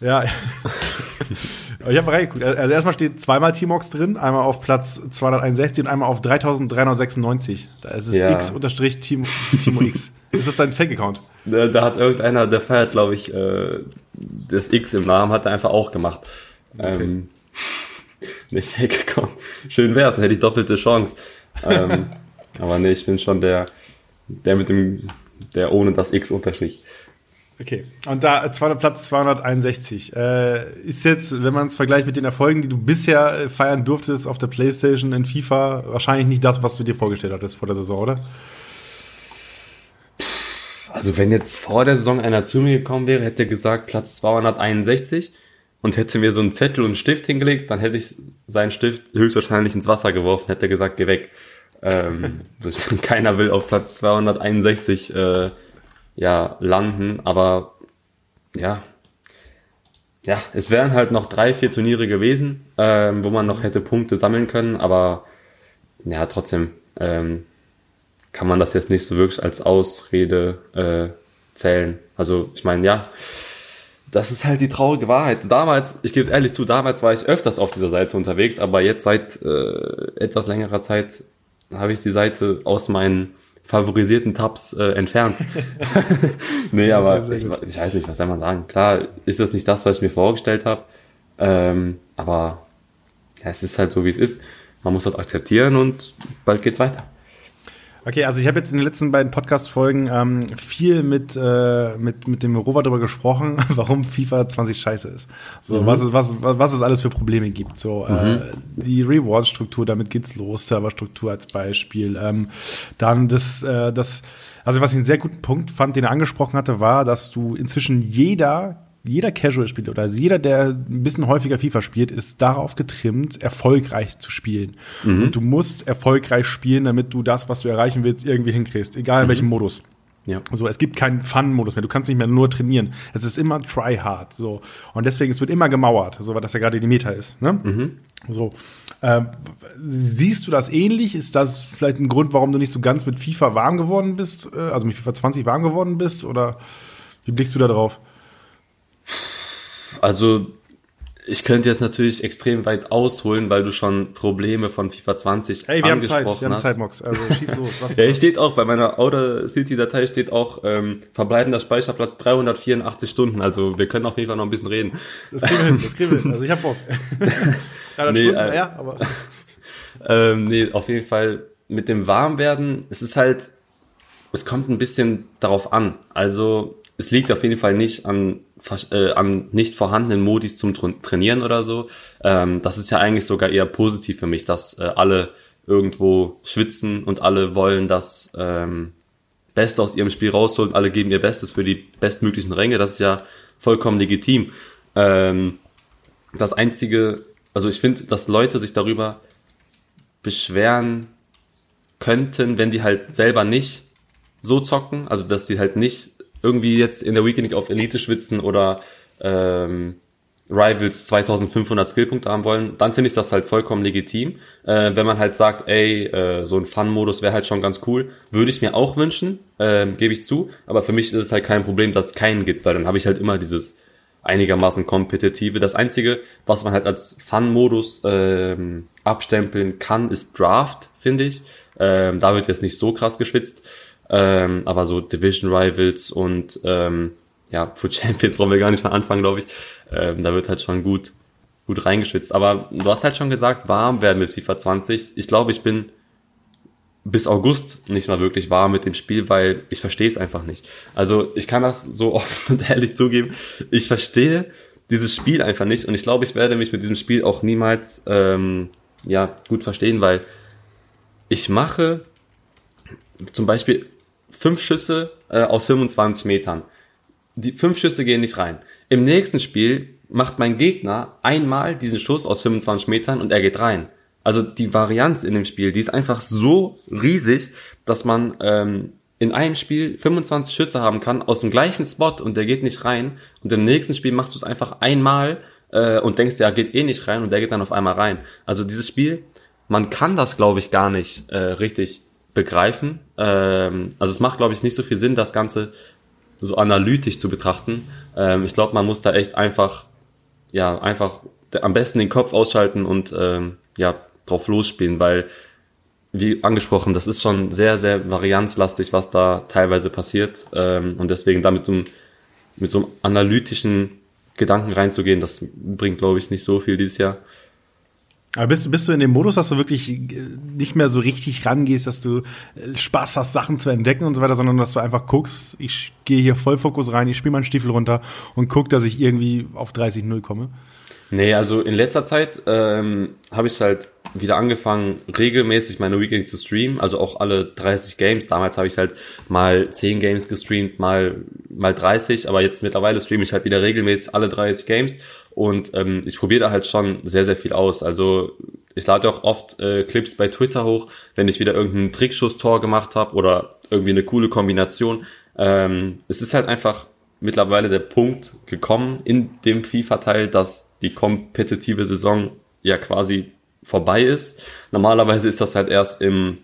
Ja. ich habe mal reingeguckt. Also erstmal steht zweimal Timox drin, einmal auf Platz 261 und einmal auf 3396. Da ist es ja. x unterstrich Timo, Timo X. ist das dein Fake-Account? Da, da, hat irgendeiner, der feiert, glaube ich, äh, das X im Namen, hat er einfach auch gemacht. Okay. Ähm, nicht Fake-Account. Schön wär's, dann hätte ich doppelte Chance. ähm, aber nee, ich bin schon der, der mit dem, der ohne das X unterstrich. Okay, und da Platz 261 äh, ist jetzt, wenn man es vergleicht mit den Erfolgen, die du bisher äh, feiern durftest auf der PlayStation in FIFA, wahrscheinlich nicht das, was du dir vorgestellt hattest vor der Saison, oder? Also wenn jetzt vor der Saison einer zu mir gekommen wäre, hätte gesagt Platz 261 und hätte mir so einen Zettel und einen Stift hingelegt, dann hätte ich seinen Stift höchstwahrscheinlich ins Wasser geworfen, hätte gesagt, geh weg. Ähm, keiner will auf Platz 261 äh, ja, landen, aber ja, ja, es wären halt noch drei, vier Turniere gewesen, ähm, wo man noch hätte Punkte sammeln können, aber ja, trotzdem ähm, kann man das jetzt nicht so wirklich als Ausrede äh, zählen. Also ich meine, ja, das ist halt die traurige Wahrheit. Damals, ich gebe ehrlich zu, damals war ich öfters auf dieser Seite unterwegs, aber jetzt seit äh, etwas längerer Zeit habe ich die Seite aus meinen favorisierten Tabs äh, entfernt. nee, aber ich, ich, weiß nicht, was soll man sagen. Klar ist das nicht das, was ich mir vorgestellt habe, ähm, aber ja, es ist halt so, wie es ist. Man muss das akzeptieren und bald geht's weiter. Okay, also ich habe jetzt in den letzten beiden Podcast-Folgen ähm, viel mit, äh, mit, mit dem Rover darüber gesprochen, warum FIFA 20 scheiße ist. So, mhm. was, es, was, was es alles für Probleme gibt. So, äh, mhm. äh, die Rewards-Struktur, damit geht's los, Serverstruktur als Beispiel. Ähm, dann das, äh, das, also was ich einen sehr guten Punkt fand, den er angesprochen hatte, war, dass du inzwischen jeder jeder Casual-Spieler oder also jeder, der ein bisschen häufiger FIFA spielt, ist darauf getrimmt, erfolgreich zu spielen. Mhm. Und du musst erfolgreich spielen, damit du das, was du erreichen willst, irgendwie hinkriegst, egal in mhm. welchem Modus. Ja. So, es gibt keinen Fun-Modus mehr. Du kannst nicht mehr nur trainieren. Es ist immer try hard. So. Und deswegen, es wird immer gemauert, so weil das ja gerade die Meta ist. Ne? Mhm. So. Ähm, siehst du das ähnlich? Ist das vielleicht ein Grund, warum du nicht so ganz mit FIFA warm geworden bist? Äh, also mit FIFA 20 warm geworden bist? Oder wie blickst du da drauf? Also ich könnte jetzt natürlich extrem weit ausholen, weil du schon Probleme von FIFA 20 hey, wir angesprochen haben Zeit, wir hast. haben Zeit, Mox. Also schieß los. Was ja, hier steht auch, bei meiner Outer City Datei steht auch ähm, verbleibender Speicherplatz 384 Stunden. Also wir können auf jeden Fall noch ein bisschen reden. Das kriegen wir hin, das kriegen wir hin. Also ich hab Bock. 300 nee, Stunden, äh, ja, aber... ähm, nee, auf jeden Fall mit dem Warmwerden, es ist halt, es kommt ein bisschen darauf an. Also es liegt auf jeden Fall nicht an, äh, an nicht vorhandenen Modis zum Trainieren oder so. Ähm, das ist ja eigentlich sogar eher positiv für mich, dass äh, alle irgendwo schwitzen und alle wollen das ähm, Beste aus ihrem Spiel rausholen. Alle geben ihr Bestes für die bestmöglichen Ränge. Das ist ja vollkommen legitim. Ähm, das Einzige, also ich finde, dass Leute sich darüber beschweren könnten, wenn die halt selber nicht so zocken, also dass sie halt nicht irgendwie jetzt in der Weekend auf Elite schwitzen oder ähm, Rivals 2500 Skillpunkte haben wollen, dann finde ich das halt vollkommen legitim. Äh, wenn man halt sagt, ey, äh, so ein Fun-Modus wäre halt schon ganz cool, würde ich mir auch wünschen, äh, gebe ich zu. Aber für mich ist es halt kein Problem, dass es keinen gibt, weil dann habe ich halt immer dieses einigermaßen kompetitive. Das Einzige, was man halt als Fun-Modus ähm, abstempeln kann, ist Draft, finde ich. Ähm, da wird jetzt nicht so krass geschwitzt. Ähm, aber so Division Rivals und ähm, ja, für Champions brauchen wir gar nicht mal anfangen, glaube ich. Ähm, da wird halt schon gut, gut reingeschwitzt. Aber du hast halt schon gesagt, warm werden mit FIFA 20. Ich glaube, ich bin bis August nicht mal wirklich warm mit dem Spiel, weil ich verstehe es einfach nicht. Also ich kann das so offen und ehrlich zugeben. Ich verstehe dieses Spiel einfach nicht und ich glaube, ich werde mich mit diesem Spiel auch niemals ähm, ja gut verstehen, weil ich mache zum Beispiel fünf Schüsse äh, aus 25 Metern. Die fünf Schüsse gehen nicht rein. Im nächsten Spiel macht mein Gegner einmal diesen Schuss aus 25 Metern und er geht rein. Also die Varianz in dem Spiel, die ist einfach so riesig, dass man ähm, in einem Spiel 25 Schüsse haben kann aus dem gleichen Spot und der geht nicht rein. Und im nächsten Spiel machst du es einfach einmal äh, und denkst, ja, geht eh nicht rein und der geht dann auf einmal rein. Also dieses Spiel, man kann das, glaube ich, gar nicht äh, richtig begreifen. Ähm, also es macht, glaube ich, nicht so viel Sinn, das Ganze so analytisch zu betrachten. Ähm, ich glaube, man muss da echt einfach, ja, einfach am besten den Kopf ausschalten und ähm, ja, drauf losspielen, weil, wie angesprochen, das ist schon sehr, sehr varianzlastig, was da teilweise passiert. Ähm, und deswegen damit so, mit so einem analytischen Gedanken reinzugehen, das bringt, glaube ich, nicht so viel dieses Jahr. Aber bist, bist du in dem Modus, dass du wirklich äh, nicht mehr so richtig rangehst, dass du äh, Spaß hast, Sachen zu entdecken und so weiter, sondern dass du einfach guckst, ich gehe hier Vollfokus rein, ich spiele meinen Stiefel runter und guck, dass ich irgendwie auf 30-0 komme? Nee, also in letzter Zeit ähm, habe ich halt wieder angefangen, regelmäßig meine Weekends zu streamen, also auch alle 30 Games. Damals habe ich halt mal 10 Games gestreamt, mal, mal 30, aber jetzt mittlerweile streame ich halt wieder regelmäßig alle 30 Games und ähm, ich probiere da halt schon sehr, sehr viel aus. Also ich lade auch oft äh, Clips bei Twitter hoch, wenn ich wieder irgendein Trickschuss-Tor gemacht habe oder irgendwie eine coole Kombination. Ähm, es ist halt einfach mittlerweile der Punkt gekommen in dem FIFA-Teil, dass die kompetitive Saison ja quasi vorbei ist. Normalerweise ist das halt erst im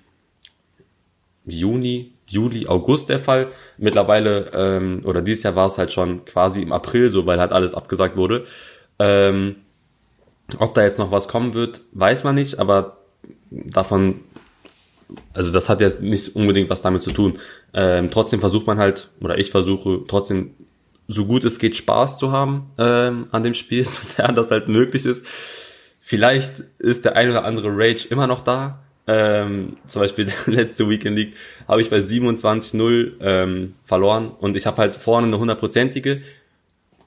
Juni, Juli, August der Fall. Mittlerweile, ähm, oder dieses Jahr war es halt schon quasi im April so, weil halt alles abgesagt wurde. Ähm, ob da jetzt noch was kommen wird, weiß man nicht, aber davon, also das hat jetzt nicht unbedingt was damit zu tun. Ähm, trotzdem versucht man halt, oder ich versuche trotzdem so gut es geht Spaß zu haben ähm, an dem Spiel, sofern das halt möglich ist. Vielleicht ist der ein oder andere Rage immer noch da. Ähm, zum Beispiel letzte Weekend League habe ich bei 27-0 ähm, verloren und ich habe halt vorne eine hundertprozentige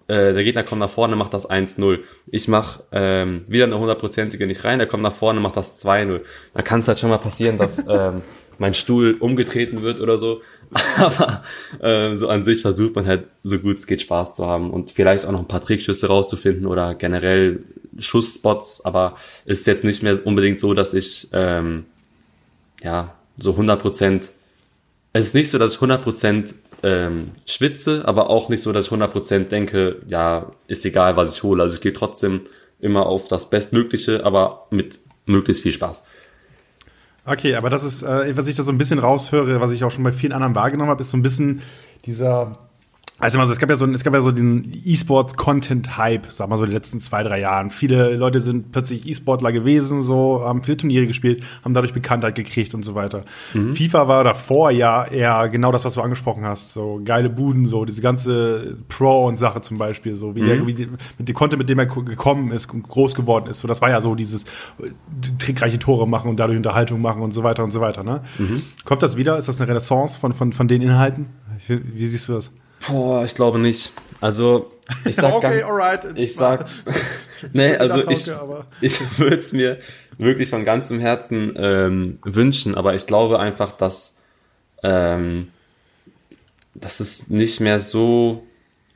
äh, der Gegner kommt nach vorne, macht das 1-0. Ich mache ähm, wieder eine hundertprozentige nicht rein, der kommt nach vorne, macht das 2-0. Dann kann es halt schon mal passieren, dass ähm, mein Stuhl umgetreten wird oder so. Aber ähm, so an sich versucht man halt so gut es geht Spaß zu haben und vielleicht auch noch ein paar Trickschüsse rauszufinden oder generell Schussspots. Aber ist jetzt nicht mehr unbedingt so, dass ich ähm, ja so 100 Prozent. Es ist nicht so, dass ich 100 Prozent ähm, schwitze, aber auch nicht so, dass ich 100% denke, ja, ist egal, was ich hole. Also ich gehe trotzdem immer auf das Bestmögliche, aber mit möglichst viel Spaß. Okay, aber das ist, äh, was ich da so ein bisschen raushöre, was ich auch schon bei vielen anderen wahrgenommen habe, ist so ein bisschen dieser also mal so, es gab ja so, es gab ja so den E-Sports-Content-Hype, sag mal so die letzten zwei, drei Jahren. Viele Leute sind plötzlich E-Sportler gewesen, so, haben viele Turniere gespielt, haben dadurch Bekanntheit gekriegt und so weiter. Mhm. FIFA war davor ja eher genau das, was du angesprochen hast, so geile Buden, so diese ganze Pro und Sache zum Beispiel, so wie, mhm. er, wie die, mit dem Content, mit dem er gekommen ist, groß geworden ist. So, das war ja so dieses trickreiche Tore machen und dadurch Unterhaltung machen und so weiter und so weiter. Ne? Mhm. Kommt das wieder? Ist das eine Renaissance von, von, von den Inhalten? Wie, wie siehst du das? Boah, ich glaube nicht. Also, ich sag okay, ganz, alright, ich sag, nee, also ich, ich würde es mir wirklich von ganzem Herzen ähm, wünschen, aber ich glaube einfach, dass, ähm, dass es nicht mehr so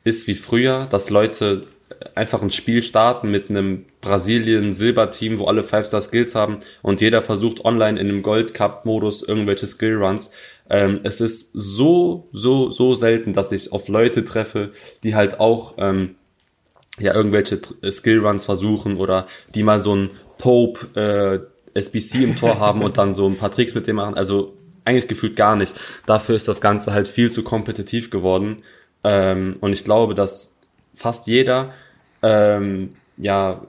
ist wie früher, dass Leute einfach ein Spiel starten mit einem Brasilien-Silber-Team, wo alle Five-Star-Skills haben und jeder versucht online in einem Gold-Cup-Modus irgendwelche Skill-Runs. Ähm, es ist so, so, so selten, dass ich auf Leute treffe, die halt auch ähm, ja irgendwelche Skillruns versuchen oder die mal so ein Pope äh, SBC im Tor haben und dann so ein paar Tricks mit dem machen. Also eigentlich gefühlt gar nicht. Dafür ist das Ganze halt viel zu kompetitiv geworden. Ähm, und ich glaube, dass fast jeder ähm, ja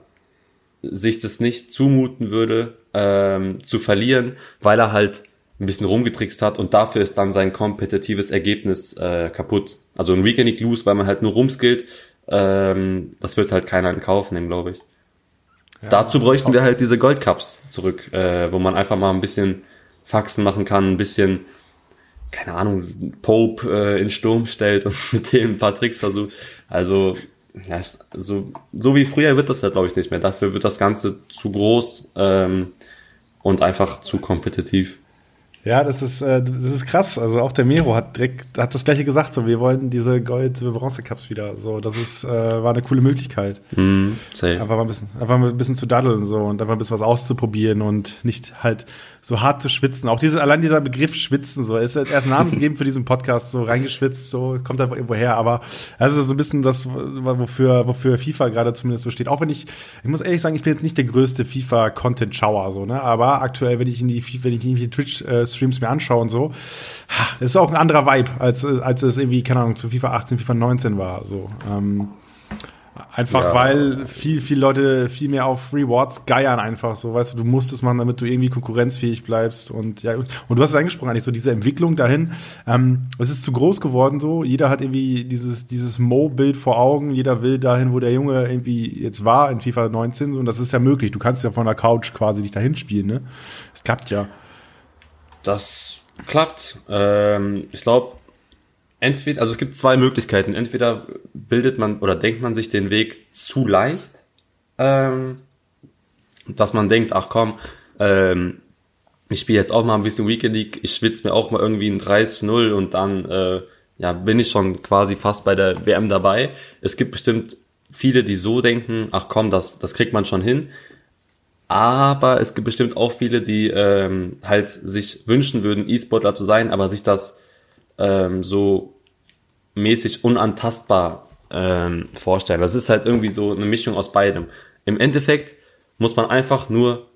sich das nicht zumuten würde, ähm, zu verlieren, weil er halt ein bisschen rumgetrickst hat und dafür ist dann sein kompetitives Ergebnis äh, kaputt. Also ein Weekend League Lose, weil man halt nur rumskillt, ähm, das wird halt keiner in Kauf nehmen, glaube ich. Ja, Dazu bräuchten wir halt diese Goldcups zurück, äh, wo man einfach mal ein bisschen Faxen machen kann, ein bisschen, keine Ahnung, Pope äh, in Sturm stellt und mit dem ein paar Tricks versucht. Also, ja, so, so wie früher wird das halt, glaube ich, nicht mehr. Dafür wird das Ganze zu groß ähm, und einfach zu kompetitiv. Ja, das ist, äh, das ist krass. Also auch der Mero hat direkt, hat das gleiche gesagt, so wir wollen diese Gold-Bronze-Cups wieder. So, das ist, äh, war eine coole Möglichkeit. Mm, einfach mal ein bisschen, einfach mal ein bisschen zu daddeln so und einfach ein bisschen was auszuprobieren und nicht halt so hart zu schwitzen. Auch diese, allein dieser Begriff schwitzen, so, ist erst namensgebend für diesen Podcast, so reingeschwitzt, so, kommt einfach irgendwo her. Aber also so ein bisschen das, wofür, wofür FIFA gerade zumindest so steht. Auch wenn ich, ich muss ehrlich sagen, ich bin jetzt nicht der größte FIFA-Content-Schauer, so, ne, aber aktuell, wenn ich in die, wenn ich in die Twitch-Streams mir anschaue und so, das ist auch ein anderer Vibe, als, als es irgendwie, keine Ahnung, zu FIFA 18, FIFA 19 war, so. Ähm, Einfach ja. weil viel, viel Leute viel mehr auf Rewards geiern einfach so, weißt du, du musst es machen, damit du irgendwie konkurrenzfähig bleibst und ja, und du hast es angesprochen eigentlich so diese Entwicklung dahin, ähm, es ist zu groß geworden so, jeder hat irgendwie dieses, dieses Mo-Bild vor Augen, jeder will dahin, wo der Junge irgendwie jetzt war in FIFA 19 so, und das ist ja möglich, du kannst ja von der Couch quasi dich dahin spielen, ne? Das klappt ja. Das klappt. Ähm, ich glaube, entweder, also es gibt zwei Möglichkeiten. Entweder bildet man oder denkt man sich den Weg zu leicht, ähm, dass man denkt, ach komm, ähm, ich spiele jetzt auch mal ein bisschen Weekend League, ich schwitze mir auch mal irgendwie ein 30-0 und dann äh, ja, bin ich schon quasi fast bei der WM dabei. Es gibt bestimmt viele, die so denken, ach komm, das, das kriegt man schon hin. Aber es gibt bestimmt auch viele, die ähm, halt sich wünschen würden, E-Sportler zu sein, aber sich das ähm, so mäßig unantastbar ähm, vorstellen. Das ist halt irgendwie so eine Mischung aus beidem. Im Endeffekt muss man einfach nur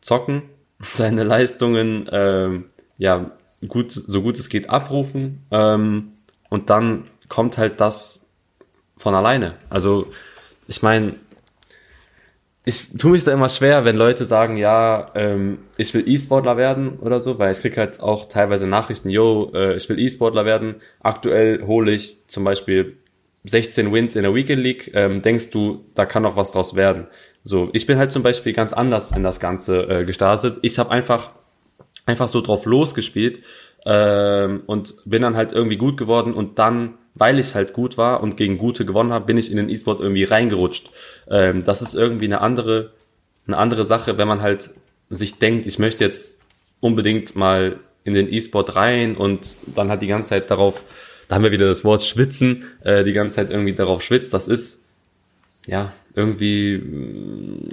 zocken, seine Leistungen ähm, ja gut, so gut es geht abrufen ähm, und dann kommt halt das von alleine. Also ich meine, ich tue mich da immer schwer, wenn Leute sagen, ja, ähm, ich will E-Sportler werden oder so, weil ich krieg halt auch teilweise Nachrichten, yo, äh, ich will E-Sportler werden. Aktuell hole ich zum Beispiel 16 Wins in der Weekend League. Ähm, denkst du, da kann noch was draus werden? So, ich bin halt zum Beispiel ganz anders in das Ganze äh, gestartet. Ich habe einfach einfach so drauf losgespielt ähm, und bin dann halt irgendwie gut geworden und dann weil ich halt gut war und gegen Gute gewonnen habe, bin ich in den E-Sport irgendwie reingerutscht. Ähm, das ist irgendwie eine andere, eine andere Sache, wenn man halt sich denkt, ich möchte jetzt unbedingt mal in den E-Sport rein und dann hat die ganze Zeit darauf, da haben wir wieder das Wort schwitzen, äh, die ganze Zeit irgendwie darauf schwitzt. Das ist, ja, irgendwie, mm,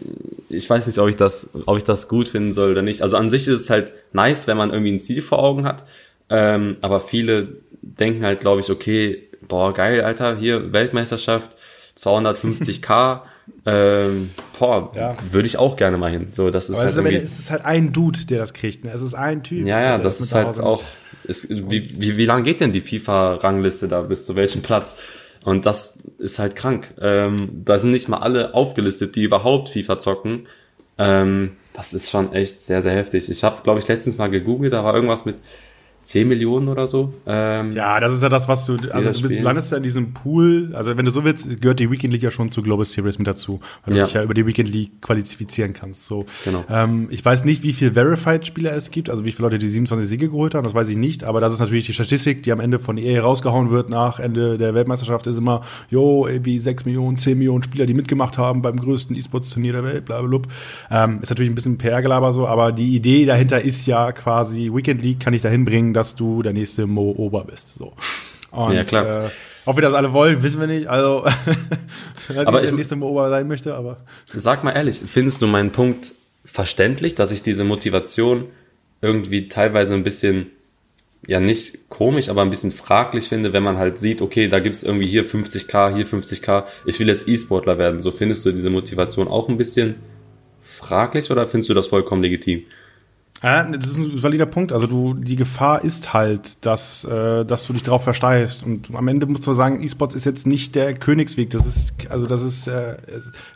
ich weiß nicht, ob ich das, ob ich das gut finden soll oder nicht. Also an sich ist es halt nice, wenn man irgendwie ein Ziel vor Augen hat. Ähm, aber viele denken halt, glaube ich, okay, boah, geil, Alter, hier Weltmeisterschaft, 250k, ähm, boah, ja. würde ich auch gerne mal hin. So, das ist Aber halt es, ist, es ist halt ein Dude, der das kriegt. Ne? Es ist ein Typ. Ja, ja, das, das ist halt auch. Ist, wie, wie, wie lang geht denn die FIFA-Rangliste da bis zu welchem Platz? Und das ist halt krank. Ähm, da sind nicht mal alle aufgelistet, die überhaupt FIFA zocken. Ähm, das ist schon echt sehr, sehr heftig. Ich habe, glaube ich, letztens mal gegoogelt, da war irgendwas mit 10 Millionen oder so. Ähm, ja, das ist ja das, was du, also du landest ja in diesem Pool, also wenn du so willst, gehört die Weekend League ja schon zu Global Series mit dazu, weil du dich ja über die Weekend League qualifizieren kannst. So. Genau. Ähm, ich weiß nicht, wie viele Verified-Spieler es gibt, also wie viele Leute die 27 Siege geholt haben, das weiß ich nicht, aber das ist natürlich die Statistik, die am Ende von EA rausgehauen wird nach Ende der Weltmeisterschaft, ist immer, jo, irgendwie 6 Millionen, 10 Millionen Spieler, die mitgemacht haben beim größten E-Sports-Turnier der Welt, bla, bla, bla. Ähm, ist natürlich ein bisschen PR-Gelaber so, aber die Idee dahinter ist ja quasi, Weekend League kann ich dahin bringen, dass du der nächste Mo Ober bist. So. Und, ja, klar. Äh, ob wir das alle wollen, wissen wir nicht. Also, weiß aber nicht, der nächste Mo Ober sein möchte, aber. Sag mal ehrlich, findest du meinen Punkt verständlich, dass ich diese Motivation irgendwie teilweise ein bisschen ja nicht komisch, aber ein bisschen fraglich finde, wenn man halt sieht, okay, da gibt's irgendwie hier 50k, hier 50k, ich will jetzt E-Sportler werden. So findest du diese Motivation auch ein bisschen fraglich oder findest du das vollkommen legitim? Ja, das ist ein valider Punkt. Also du, die Gefahr ist halt, dass, äh, dass du dich darauf versteifst. Und am Ende musst du sagen, E-Sports ist jetzt nicht der Königsweg. Das ist, also das ist, äh,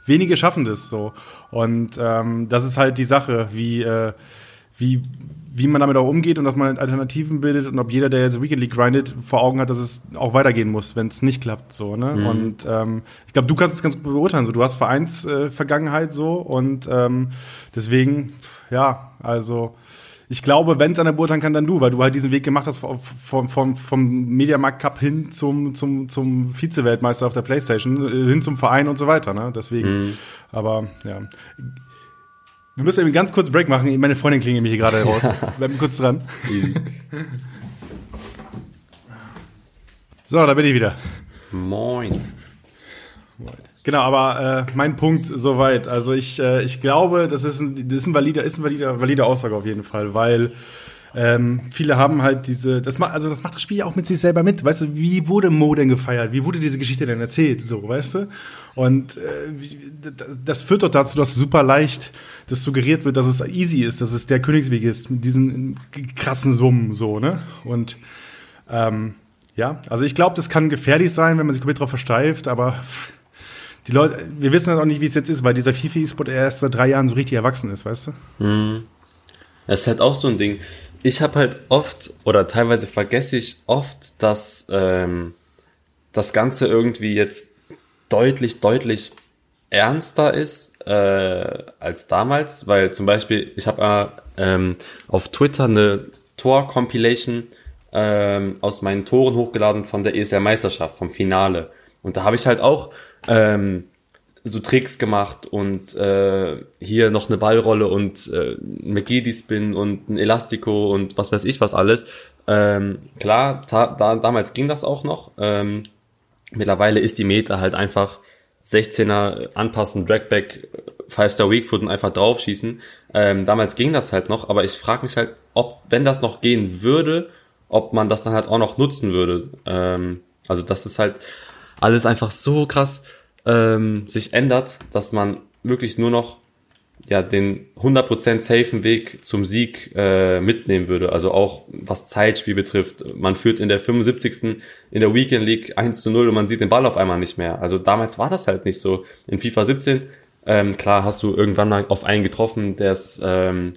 wenige schaffen das so. Und ähm, das ist halt die Sache, wie, äh, wie, wie man damit auch umgeht und dass man Alternativen bildet und ob jeder, der jetzt League grindet, vor Augen hat, dass es auch weitergehen muss, wenn es nicht klappt. So, ne? Mhm. Und ähm, ich glaube, du kannst es ganz gut beurteilen. So, du hast Vereinsvergangenheit äh, so und ähm, deswegen, ja, also ich glaube, wenn es an der beurteilen kann, dann du, weil du halt diesen Weg gemacht hast vom, vom, vom Mediamarkt Cup hin zum, zum, zum Vize-Weltmeister auf der Playstation, äh, hin zum Verein und so weiter. Ne? Deswegen, mhm. aber ja. Wir müssen eben ganz kurz Break machen. Meine Freundin klingelt mich hier gerade raus. Bleiben kurz dran. so, da bin ich wieder. Moin. Genau, aber äh, mein Punkt soweit. Also ich, äh, ich glaube, das ist ein, das ist ein valider, ist ein valider, valider Aussage auf jeden Fall, weil ähm, viele haben halt diese, das macht, also das macht das Spiel ja auch mit sich selber mit. Weißt du, wie wurde Mo denn gefeiert? Wie wurde diese Geschichte denn erzählt? So, weißt du? Und äh, das führt doch dazu, dass super leicht das suggeriert wird, dass es easy ist, dass es der Königsweg ist mit diesen krassen Summen, so, ne? Und ähm, ja, also ich glaube, das kann gefährlich sein, wenn man sich komplett drauf versteift, aber die Leute, wir wissen halt auch nicht, wie es jetzt ist, weil dieser FIFA-E-Sport erst seit drei Jahren so richtig erwachsen ist, weißt du? Mhm. Das ist halt auch so ein Ding. Ich habe halt oft oder teilweise vergesse ich oft, dass ähm, das Ganze irgendwie jetzt deutlich, deutlich ernster ist äh, als damals, weil zum Beispiel ich habe äh, ähm, auf Twitter eine Tor-Compilation ähm, aus meinen Toren hochgeladen von der ESL-Meisterschaft, vom Finale. Und da habe ich halt auch ähm, so Tricks gemacht und äh, hier noch eine Ballrolle und äh, ein McGeady-Spin und ein Elastico und was weiß ich was alles. Ähm, klar, da, damals ging das auch noch. Ähm, mittlerweile ist die Meta halt einfach 16er anpassen, Dragback, 5-Star Weakfoot und einfach draufschießen. Ähm, damals ging das halt noch, aber ich frage mich halt, ob, wenn das noch gehen würde, ob man das dann halt auch noch nutzen würde. Ähm, also das ist halt alles einfach so krass ähm, sich ändert, dass man wirklich nur noch ja den 100% safen Weg zum Sieg äh, mitnehmen würde. Also auch was Zeitspiel betrifft. Man führt in der 75. in der Weekend League 1 zu 0 und man sieht den Ball auf einmal nicht mehr. Also damals war das halt nicht so. In FIFA 17, ähm, klar hast du irgendwann mal auf einen getroffen, der es ähm,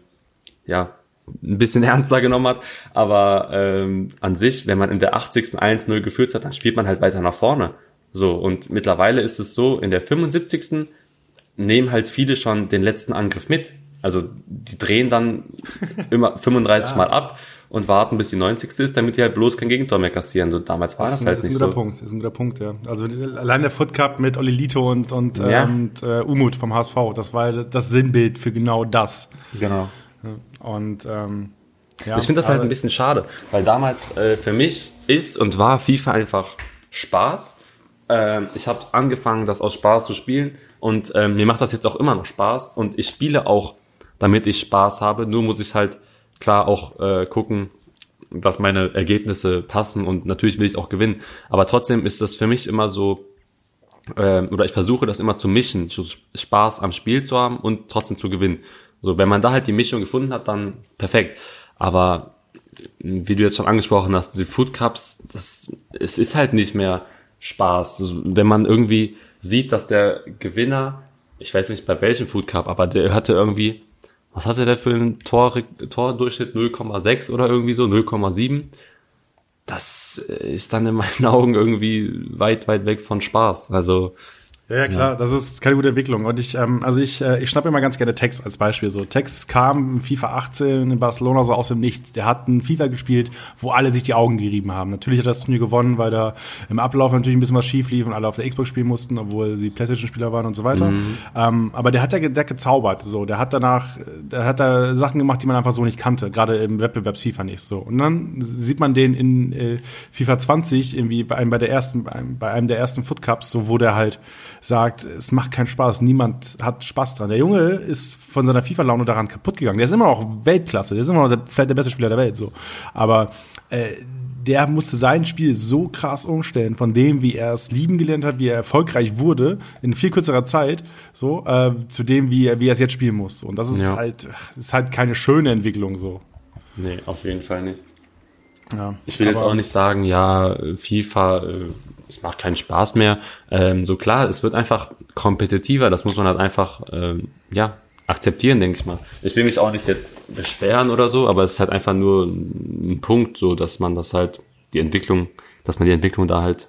ja ein bisschen ernster genommen hat, aber ähm, an sich, wenn man in der 80. 1-0 geführt hat, dann spielt man halt weiter nach vorne. So, und mittlerweile ist es so, in der 75. nehmen halt viele schon den letzten Angriff mit. Also die drehen dann immer 35 ja. Mal ab und warten, bis die 90. ist, damit die halt bloß kein Gegentor mehr kassieren. So damals war das, das halt nicht so. Das ist ein guter Punkt, das ist ein guter Punkt, ja. Also allein der Foot Cup mit Oli Lito und, und, ja. ähm, und äh, Umut vom HSV, das war das Sinnbild für genau das. Genau. Und ähm, ja, ich finde das halt ein bisschen schade, weil damals äh, für mich ist und war FIFA einfach Spaß ähm, ich habe angefangen, das aus Spaß zu spielen und ähm, mir macht das jetzt auch immer noch Spaß und ich spiele auch, damit ich Spaß habe. Nur muss ich halt klar auch äh, gucken, dass meine Ergebnisse passen und natürlich will ich auch gewinnen. Aber trotzdem ist das für mich immer so, ähm, oder ich versuche das immer zu mischen, Spaß am Spiel zu haben und trotzdem zu gewinnen. So, wenn man da halt die Mischung gefunden hat, dann perfekt. Aber wie du jetzt schon angesprochen hast, die Food Cups, das, es ist halt nicht mehr Spaß. Wenn man irgendwie sieht, dass der Gewinner, ich weiß nicht bei welchem Food Cup, aber der hatte irgendwie, was hatte der für einen Tor, Tordurchschnitt 0,6 oder irgendwie so, 0,7? Das ist dann in meinen Augen irgendwie weit, weit weg von Spaß. Also, ja, ja, klar, ja. das ist keine gute Entwicklung. Und ich, ähm, also ich, äh, ich schnappe immer ganz gerne Tex als Beispiel. So, Tex kam in FIFA 18 in Barcelona so aus dem Nichts. Der hat ein FIFA gespielt, wo alle sich die Augen gerieben haben. Natürlich hat er das Turnier gewonnen, weil da im Ablauf natürlich ein bisschen was schief lief und alle auf der Xbox spielen mussten, obwohl sie PlayStation-Spieler waren und so weiter. Mhm. Ähm, aber der hat ja der gezaubert. So, der hat danach, der hat da Sachen gemacht, die man einfach so nicht kannte, gerade im Wettbewerb FIFA nicht. So, und dann sieht man den in äh, FIFA 20 irgendwie bei einem bei der ersten, bei einem, bei einem der ersten Foot Cups, so wo der halt sagt, es macht keinen Spaß, niemand hat Spaß dran. Der Junge ist von seiner FIFA-Laune daran kaputt gegangen. Der ist immer noch Weltklasse, der ist immer noch der, vielleicht der beste Spieler der Welt, so. Aber äh, der musste sein Spiel so krass umstellen, von dem, wie er es lieben gelernt hat, wie er erfolgreich wurde, in viel kürzerer Zeit, so, äh, zu dem, wie er, wie er es jetzt spielen muss. Und das ist ja. halt, ist halt keine schöne Entwicklung, so. Nee, auf jeden Fall nicht. Ja, ich will jetzt auch nicht sagen, ja, FIFA, äh, es macht keinen Spaß mehr. Ähm, so klar, es wird einfach kompetitiver, das muss man halt einfach, ähm, ja, akzeptieren, denke ich mal. Ich will mich auch nicht jetzt beschweren oder so, aber es ist halt einfach nur ein Punkt, so dass man das halt, die Entwicklung, dass man die Entwicklung da halt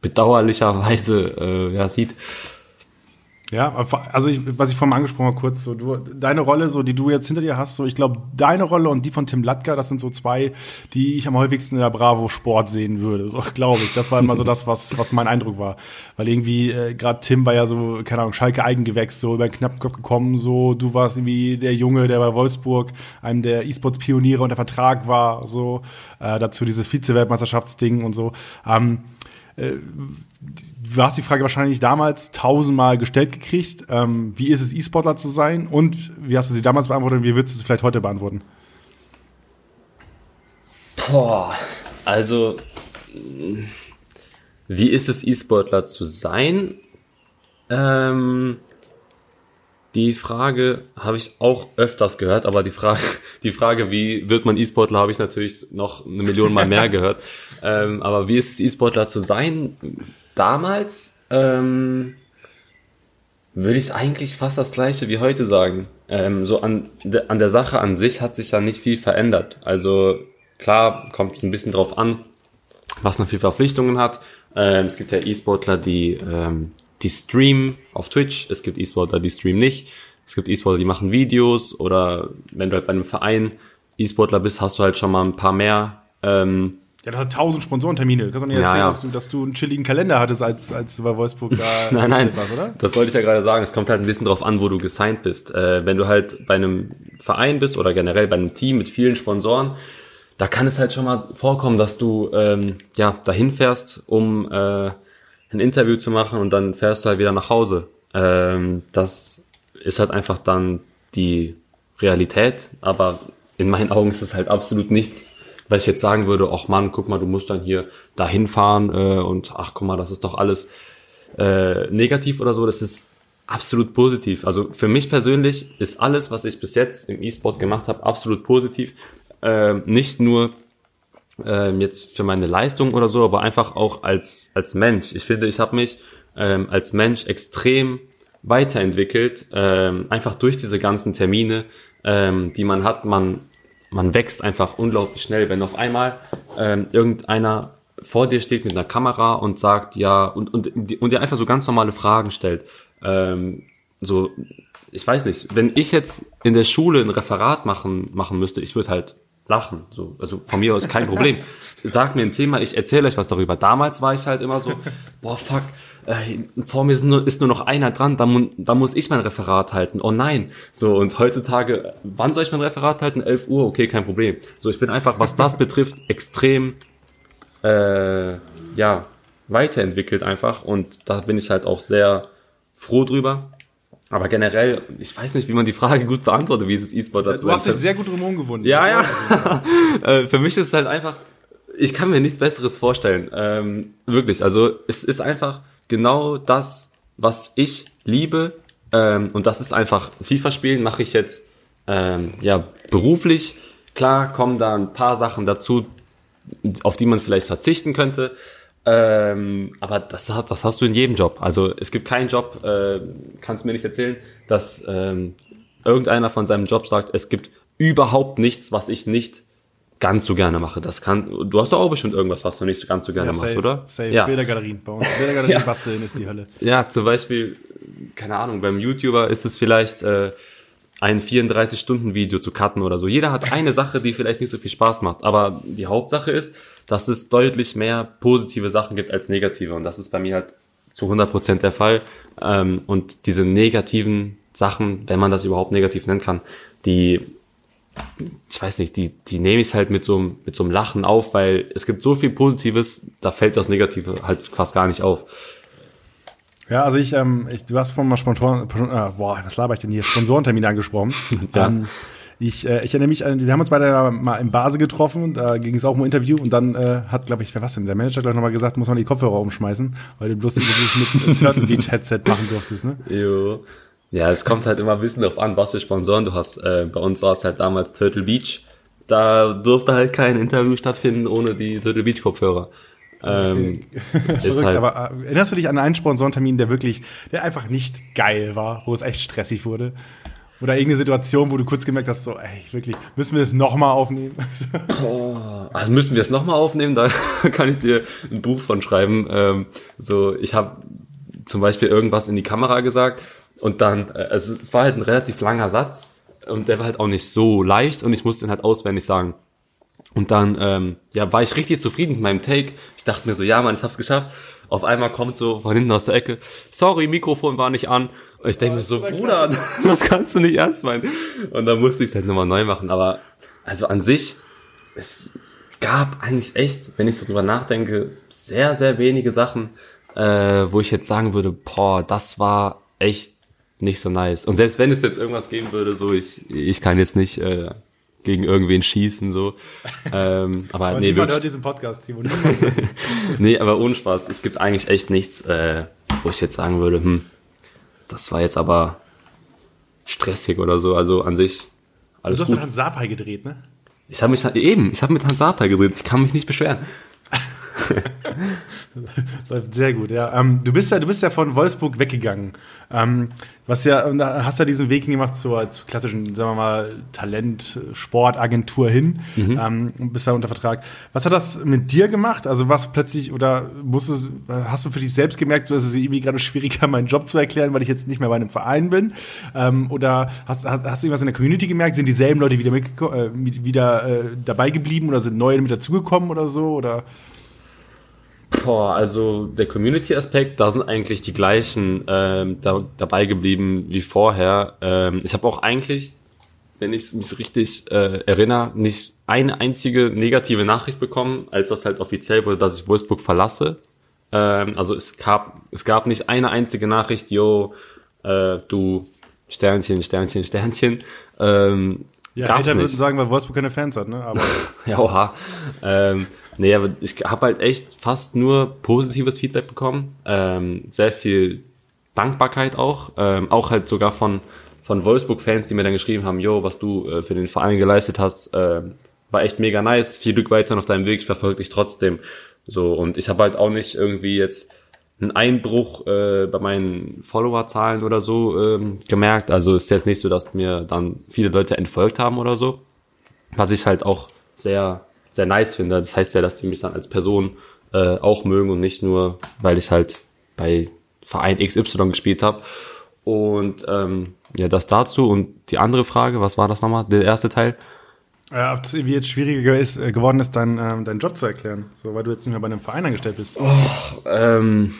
bedauerlicherweise äh, ja, sieht. Ja, also ich, was ich vorhin angesprochen habe, kurz, so du, deine Rolle, so die du jetzt hinter dir hast, so ich glaube, deine Rolle und die von Tim Latka, das sind so zwei, die ich am häufigsten in der Bravo Sport sehen würde. So glaube ich. Das war immer so das, was, was mein Eindruck war. Weil irgendwie, äh, gerade Tim war ja so, keine Ahnung, Schalke Eigengewächs, so über den Knappkopf gekommen, so du warst irgendwie der Junge, der bei Wolfsburg einem der E-Sports-Pioniere unter Vertrag war, so äh, dazu dieses Vize-Weltmeisterschaftsding und so. Ähm, äh, du hast die Frage wahrscheinlich damals tausendmal gestellt gekriegt. Ähm, wie ist es, E-Sportler zu sein? Und wie hast du sie damals beantwortet und wie würdest du sie vielleicht heute beantworten? Boah, also wie ist es, E-Sportler zu sein? Ähm, die Frage habe ich auch öfters gehört, aber die Frage, die Frage, wie wird man E-Sportler, habe ich natürlich noch eine Million Mal mehr gehört. ähm, aber wie ist es, E-Sportler zu sein? Damals ähm, würde ich es eigentlich fast das gleiche wie heute sagen. Ähm, so an, de, an der Sache an sich hat sich ja nicht viel verändert. Also klar kommt es ein bisschen drauf an, was man für Verpflichtungen hat. Ähm, es gibt ja E-Sportler, die ähm, die streamen auf Twitch, es gibt E-Sportler, die streamen nicht, es gibt E-Sportler, die machen Videos oder wenn du halt bei einem Verein E-Sportler bist, hast du halt schon mal ein paar mehr. Ähm, ja, das hat tausend Sponsorentermine. Du kannst doch nicht erzählen, ja, ja. Dass, du, dass du einen chilligen Kalender hattest, als, als du bei Wolfsburg da nein, nein, warst, oder? Das wollte ich ja gerade sagen. Es kommt halt ein bisschen drauf an, wo du gesigned bist. Äh, wenn du halt bei einem Verein bist oder generell bei einem Team mit vielen Sponsoren, da kann es halt schon mal vorkommen, dass du ähm, ja dahin fährst, um äh, ein Interview zu machen und dann fährst du halt wieder nach Hause. Ähm, das ist halt einfach dann die Realität, aber in meinen Augen ist es halt absolut nichts, weil ich jetzt sagen würde, ach Mann, guck mal, du musst dann hier dahin fahren äh, und ach guck mal, das ist doch alles äh, negativ oder so. Das ist absolut positiv. Also für mich persönlich ist alles, was ich bis jetzt im E-Sport gemacht habe, absolut positiv. Äh, nicht nur ähm, jetzt für meine Leistung oder so, aber einfach auch als, als Mensch. Ich finde, ich habe mich ähm, als Mensch extrem weiterentwickelt, ähm, einfach durch diese ganzen Termine, ähm, die man hat. Man, man wächst einfach unglaublich schnell, wenn auf einmal ähm, irgendeiner vor dir steht mit einer Kamera und sagt, ja, und, und, und dir einfach so ganz normale Fragen stellt. Ähm, so, ich weiß nicht, wenn ich jetzt in der Schule ein Referat machen, machen müsste, ich würde halt lachen. So, also von mir aus kein Problem. Sag mir ein Thema, ich erzähle euch was darüber. Damals war ich halt immer so, boah, fuck, äh, vor mir ist nur, ist nur noch einer dran, da, mu da muss ich mein Referat halten. Oh nein. So, und heutzutage, wann soll ich mein Referat halten? 11 Uhr, okay, kein Problem. So, ich bin einfach, was das betrifft, extrem, äh, ja, weiterentwickelt einfach. Und da bin ich halt auch sehr froh drüber. Aber generell, ich weiß nicht, wie man die Frage gut beantwortet, wie es ist E-Sport dazu Du hast dich sehr gut drum umgewunden. Ja, ja. Äh, für mich ist es halt einfach, ich kann mir nichts Besseres vorstellen. Ähm, wirklich, also es ist einfach genau das, was ich liebe. Ähm, und das ist einfach, FIFA spielen mache ich jetzt ähm, ja beruflich. Klar kommen da ein paar Sachen dazu, auf die man vielleicht verzichten könnte. Ähm, aber das, das hast du in jedem Job. Also es gibt keinen Job, äh, kannst du mir nicht erzählen, dass ähm, irgendeiner von seinem Job sagt, es gibt überhaupt nichts, was ich nicht ganz so gerne mache. Das kann, du hast doch auch bestimmt irgendwas, was du nicht so ganz so gerne ja, machst, oder? Safe. Ja. Bildergalerien uns. Bildergalerien ja. basteln ist die Hölle. Ja, zum Beispiel, keine Ahnung, beim YouTuber ist es vielleicht äh, ein 34-Stunden-Video zu cutten oder so. Jeder hat eine Sache, die vielleicht nicht so viel Spaß macht. Aber die Hauptsache ist, dass es deutlich mehr positive Sachen gibt als negative. Und das ist bei mir halt zu 100% der Fall. Ähm, und diese negativen Sachen, wenn man das überhaupt negativ nennen kann, die, ich weiß nicht, die, die nehme ich halt mit so, mit so einem Lachen auf, weil es gibt so viel Positives, da fällt das Negative halt fast gar nicht auf. Ja, also ich, ähm, ich du hast vorhin mal spontan, äh, boah, was laber ich denn hier? Sponsorentermin angesprochen. ja. Ähm, ich, äh, ich erinnere mich, an, wir haben uns beide mal im Base getroffen, da ging es auch um ein Interview und dann äh, hat, glaube ich, wer was denn, der Manager gleich nochmal gesagt, muss man die Kopfhörer umschmeißen, weil du bloß dieses mit Turtle Beach Headset machen durftest, ne? Jo. Ja, es kommt halt immer ein bisschen darauf an, was für Sponsoren du hast. Äh, bei uns war es halt damals Turtle Beach. Da durfte halt kein Interview stattfinden ohne die Turtle Beach Kopfhörer. Ähm, Verrückt, halt aber äh, erinnerst du dich an einen Sponsorentermin, der wirklich, der einfach nicht geil war, wo es echt stressig wurde? Oder irgendeine Situation, wo du kurz gemerkt hast, so, ey, wirklich, müssen wir das nochmal aufnehmen? Boah, also müssen wir es nochmal aufnehmen? Da kann ich dir ein Buch von schreiben. Ähm, so, ich habe zum Beispiel irgendwas in die Kamera gesagt und dann, äh, also es war halt ein relativ langer Satz und der war halt auch nicht so leicht und ich musste ihn halt auswendig sagen. Und dann, ähm, ja, war ich richtig zufrieden mit meinem Take. Ich dachte mir so, ja, Mann, ich hab's geschafft. Auf einmal kommt so von hinten aus der Ecke, sorry, Mikrofon war nicht an. Und ich denke mir so, Bruder, das kannst du nicht ernst meinen. Und dann musste ich es halt nochmal neu machen. Aber also an sich, es gab eigentlich echt, wenn ich so drüber nachdenke, sehr, sehr wenige Sachen, äh, wo ich jetzt sagen würde, boah, das war echt nicht so nice. Und selbst wenn es jetzt irgendwas geben würde, so ich, ich kann jetzt nicht äh, gegen irgendwen schießen, so. ähm, aber, aber nee, niemand wirklich. hört diesen Podcast, Timo. nee, aber ohne Spaß. Es gibt eigentlich echt nichts, äh, wo ich jetzt sagen würde, hm, das war jetzt aber stressig oder so. Also an sich alles Du hast gut. mit Hans Sapai gedreht, ne? Ich habe mich eben, ich habe mit Hans Sapai gedreht. Ich kann mich nicht beschweren. Läuft sehr gut, ja. Ähm, du bist ja, du bist ja von Wolfsburg weggegangen. Ähm, was ja, hast ja diesen Weg gemacht zur, zur klassischen, sagen wir mal, Talent-Sportagentur hin mhm. ähm, und bist da unter Vertrag. Was hat das mit dir gemacht? Also was plötzlich, oder musst du, hast du für dich selbst gemerkt, so ist es irgendwie gerade schwieriger, meinen Job zu erklären, weil ich jetzt nicht mehr bei einem Verein bin? Ähm, oder hast, hast, hast, du irgendwas in der Community gemerkt? Sind dieselben Leute wieder, mit, äh, wieder äh, dabei geblieben oder sind neue mit dazugekommen oder so? Oder Boah, also der Community-Aspekt, da sind eigentlich die gleichen ähm, da, dabei geblieben wie vorher. Ähm, ich habe auch eigentlich, wenn ich mich richtig äh, erinnere, nicht eine einzige negative Nachricht bekommen, als das halt offiziell wurde, dass ich Wolfsburg verlasse. Ähm, also es gab, es gab nicht eine einzige Nachricht, yo, äh, du Sternchen, Sternchen, Sternchen. Ähm, ja, Eltern würden sagen, weil Wolfsburg keine Fans hat, ne? Aber ja, oha. Ähm, Nee, aber ich habe halt echt fast nur positives Feedback bekommen. Ähm, sehr viel Dankbarkeit auch. Ähm, auch halt sogar von, von Wolfsburg-Fans, die mir dann geschrieben haben, yo, was du äh, für den Verein geleistet hast, äh, war echt mega nice. Viel Glück weiter auf deinem Weg, ich verfolge dich trotzdem. So, und ich habe halt auch nicht irgendwie jetzt einen Einbruch äh, bei meinen Followerzahlen oder so ähm, gemerkt. Also ist jetzt nicht so, dass mir dann viele Leute entfolgt haben oder so. Was ich halt auch sehr sehr nice finde. Das heißt ja, dass die mich dann als Person äh, auch mögen und nicht nur, weil ich halt bei Verein XY gespielt habe. Und ähm, ja, das dazu. Und die andere Frage, was war das nochmal, der erste Teil? Ja, ob es irgendwie jetzt schwieriger ist, äh, geworden ist, dein, ähm, deinen Job zu erklären, so weil du jetzt nicht mehr bei einem Verein angestellt bist. Oh, ähm,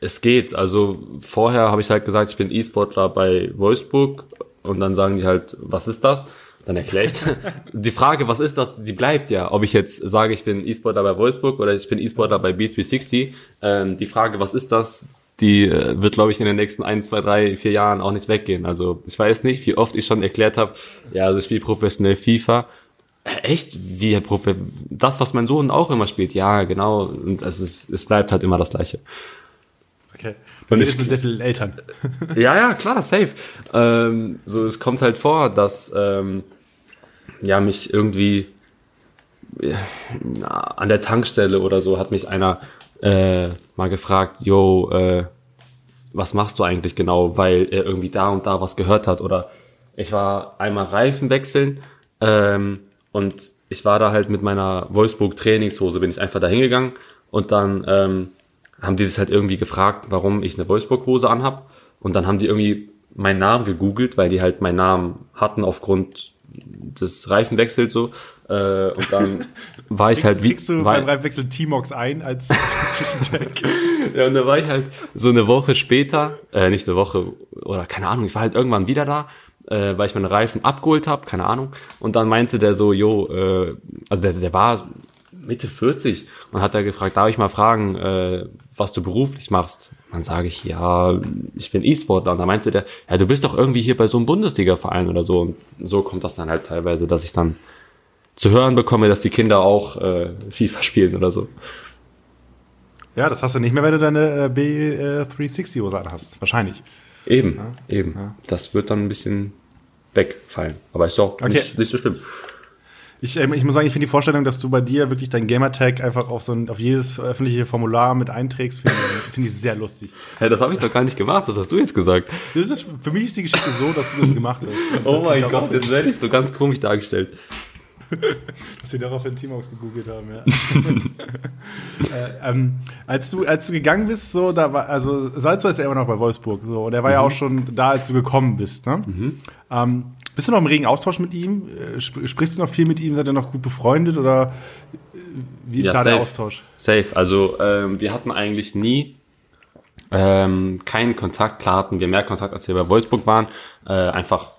es geht. Also vorher habe ich halt gesagt, ich bin E-Sportler bei Wolfsburg und dann sagen die halt, was ist das? Dann erkläre ich. die Frage, was ist das, die bleibt ja. Ob ich jetzt sage, ich bin E-Sportler bei Wolfsburg oder ich bin E-Sportler bei B360. Ähm, die Frage, was ist das, die äh, wird, glaube ich, in den nächsten ein, zwei, drei, vier Jahren auch nicht weggehen. Also ich weiß nicht, wie oft ich schon erklärt habe, ja, also ich spiele professionell FIFA. Äh, echt? Wie Herr? Das, was mein Sohn auch immer spielt. Ja, genau. Und es, ist, es bleibt halt immer das Gleiche. Okay. Und ich mit sehr vielen Eltern. ja, ja, klar, safe. Ähm, so, es kommt halt vor, dass ähm, ja mich irgendwie ja, an der Tankstelle oder so hat mich einer äh, mal gefragt, yo, äh, was machst du eigentlich genau, weil er irgendwie da und da was gehört hat oder ich war einmal Reifen wechseln ähm, und ich war da halt mit meiner Wolfsburg Trainingshose, bin ich einfach da hingegangen und dann ähm, haben die sich halt irgendwie gefragt, warum ich eine Wolfsburg-Hose anhab. Und dann haben die irgendwie meinen Namen gegoogelt, weil die halt meinen Namen hatten aufgrund des Reifenwechsels so. Äh, und dann war ich halt wie. Kriegst du beim Reifenwechsel T-Mox ein als Zwischentag? ja, und da war ich halt so eine Woche später, äh, nicht eine Woche, oder keine Ahnung, ich war halt irgendwann wieder da, äh, weil ich meine Reifen abgeholt habe, keine Ahnung. Und dann meinte der so, jo, äh, also der, der war Mitte 40 und hat er gefragt, darf ich mal fragen, äh, was du beruflich machst? dann sage ich, ja, ich bin E-Sportler. Und da meinte der, ja, du bist doch irgendwie hier bei so einem Bundesliga-Verein oder so. Und so kommt das dann halt teilweise, dass ich dann zu hören bekomme, dass die Kinder auch äh, FIFA spielen oder so. Ja, das hast du nicht mehr, wenn du deine äh, B360-Hose äh, anhast. Wahrscheinlich. Eben, ja. eben. Ja. Das wird dann ein bisschen wegfallen. Aber ist doch okay. nicht, nicht so schlimm. Ich, ähm, ich muss sagen, ich finde die Vorstellung, dass du bei dir wirklich dein Gamertag einfach auf so ein, auf jedes öffentliche Formular mit einträgst, finde find ich sehr lustig. Hey, das habe ich doch gar nicht gemacht, das hast du jetzt gesagt. Das ist, für mich ist die Geschichte so, dass du das gemacht hast. oh mein Gott, jetzt werde ich so ganz komisch dargestellt. dass sie daraufhin Teamhouse gegoogelt haben, ja. äh, ähm, als du, als du gegangen bist, so, da war, also Salzo ist ja immer noch bei Wolfsburg, so, und er war mhm. ja auch schon da, als du gekommen bist, ne? Mhm. Ähm, bist du noch im regen Austausch mit ihm? Äh, sprichst du noch viel mit ihm? Seid ihr noch gut befreundet oder äh, wie ist ja, da safe. der Austausch? Safe. Also ähm, wir hatten eigentlich nie ähm, keinen Kontakt. Klar hatten wir mehr Kontakt, als wir bei Wolfsburg waren. Äh, einfach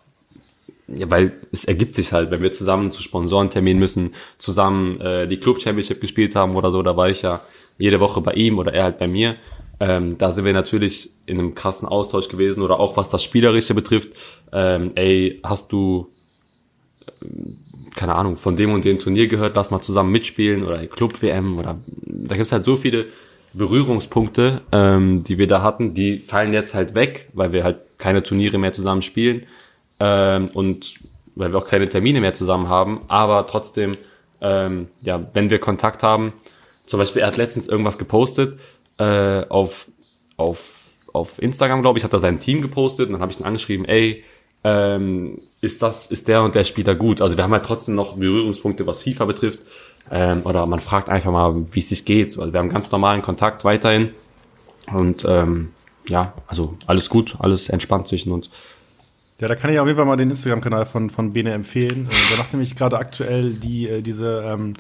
ja, weil es ergibt sich halt, wenn wir zusammen zu Sponsorentermin müssen, zusammen äh, die Club Championship gespielt haben oder so, da war ich ja jede Woche bei ihm oder er halt bei mir. Ähm, da sind wir natürlich in einem krassen Austausch gewesen oder auch was das Spielerische betrifft. Ähm, ey, hast du ähm, keine Ahnung, von dem und dem Turnier gehört, lass mal zusammen mitspielen oder Club WM oder da gibt's halt so viele Berührungspunkte, ähm, die wir da hatten, die fallen jetzt halt weg, weil wir halt keine Turniere mehr zusammen spielen ähm, und weil wir auch keine Termine mehr zusammen haben, aber trotzdem, ähm, ja, wenn wir Kontakt haben, zum Beispiel, er hat letztens irgendwas gepostet äh, auf, auf, auf Instagram, glaube ich, hat er sein Team gepostet und dann habe ich ihn angeschrieben, ey, ähm, ist das, ist der und der Spieler gut? Also wir haben halt trotzdem noch Berührungspunkte, was FIFA betrifft. Ähm, oder man fragt einfach mal, wie es sich geht. Also wir haben ganz normalen Kontakt weiterhin. Und ähm, ja, also alles gut, alles entspannt zwischen uns. Ja, da kann ich auf jeden Fall mal den Instagram-Kanal von, von Bene empfehlen. Äh, der macht nämlich gerade aktuell die, äh, diese ähm, äh,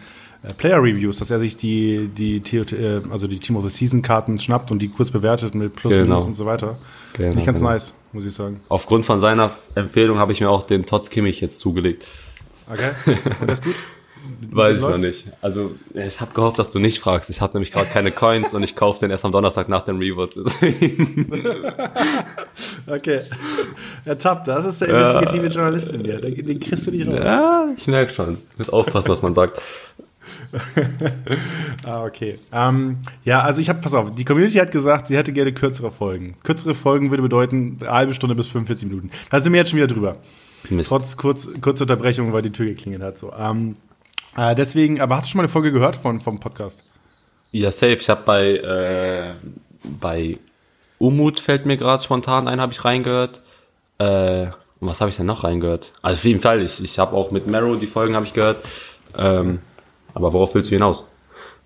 Player Reviews, dass er sich die, die, also die Team of the Season Karten schnappt und die kurz bewertet mit Plus, genau. Minus und so weiter. Genau, Finde ich ganz genau. nice, muss ich sagen. Aufgrund von seiner Empfehlung habe ich mir auch den Tots Kimmich jetzt zugelegt. Okay. Und das ist gut? Weiß ich noch nicht. Also ich habe gehofft, dass du nicht fragst. Ich habe nämlich gerade keine Coins und ich kaufe den erst am Donnerstag nach den Rewards. okay. Ertappt, das ist der investigative ja. Journalist in dir. Den, den kriegst du nicht raus. Ja, ich merke schon. Ich muss aufpassen, was man sagt. ah, okay. Ähm, ja, also ich habe, pass auf, die Community hat gesagt, sie hätte gerne kürzere Folgen. Kürzere Folgen würde bedeuten eine halbe Stunde bis 45 Minuten. Da sind wir jetzt schon wieder drüber. Mist. Trotz kurz, kurzer Unterbrechung, weil die Tür geklingelt hat. So. Ähm, äh, deswegen, aber hast du schon mal eine Folge gehört von, vom Podcast? Ja, safe. Ich habe bei, äh, bei Umut fällt mir gerade spontan ein, habe ich reingehört. Äh, und was habe ich denn noch reingehört? Also auf jeden Fall, ich, ich habe auch mit Marrow die Folgen habe ich gehört. Ähm, aber worauf willst du hinaus?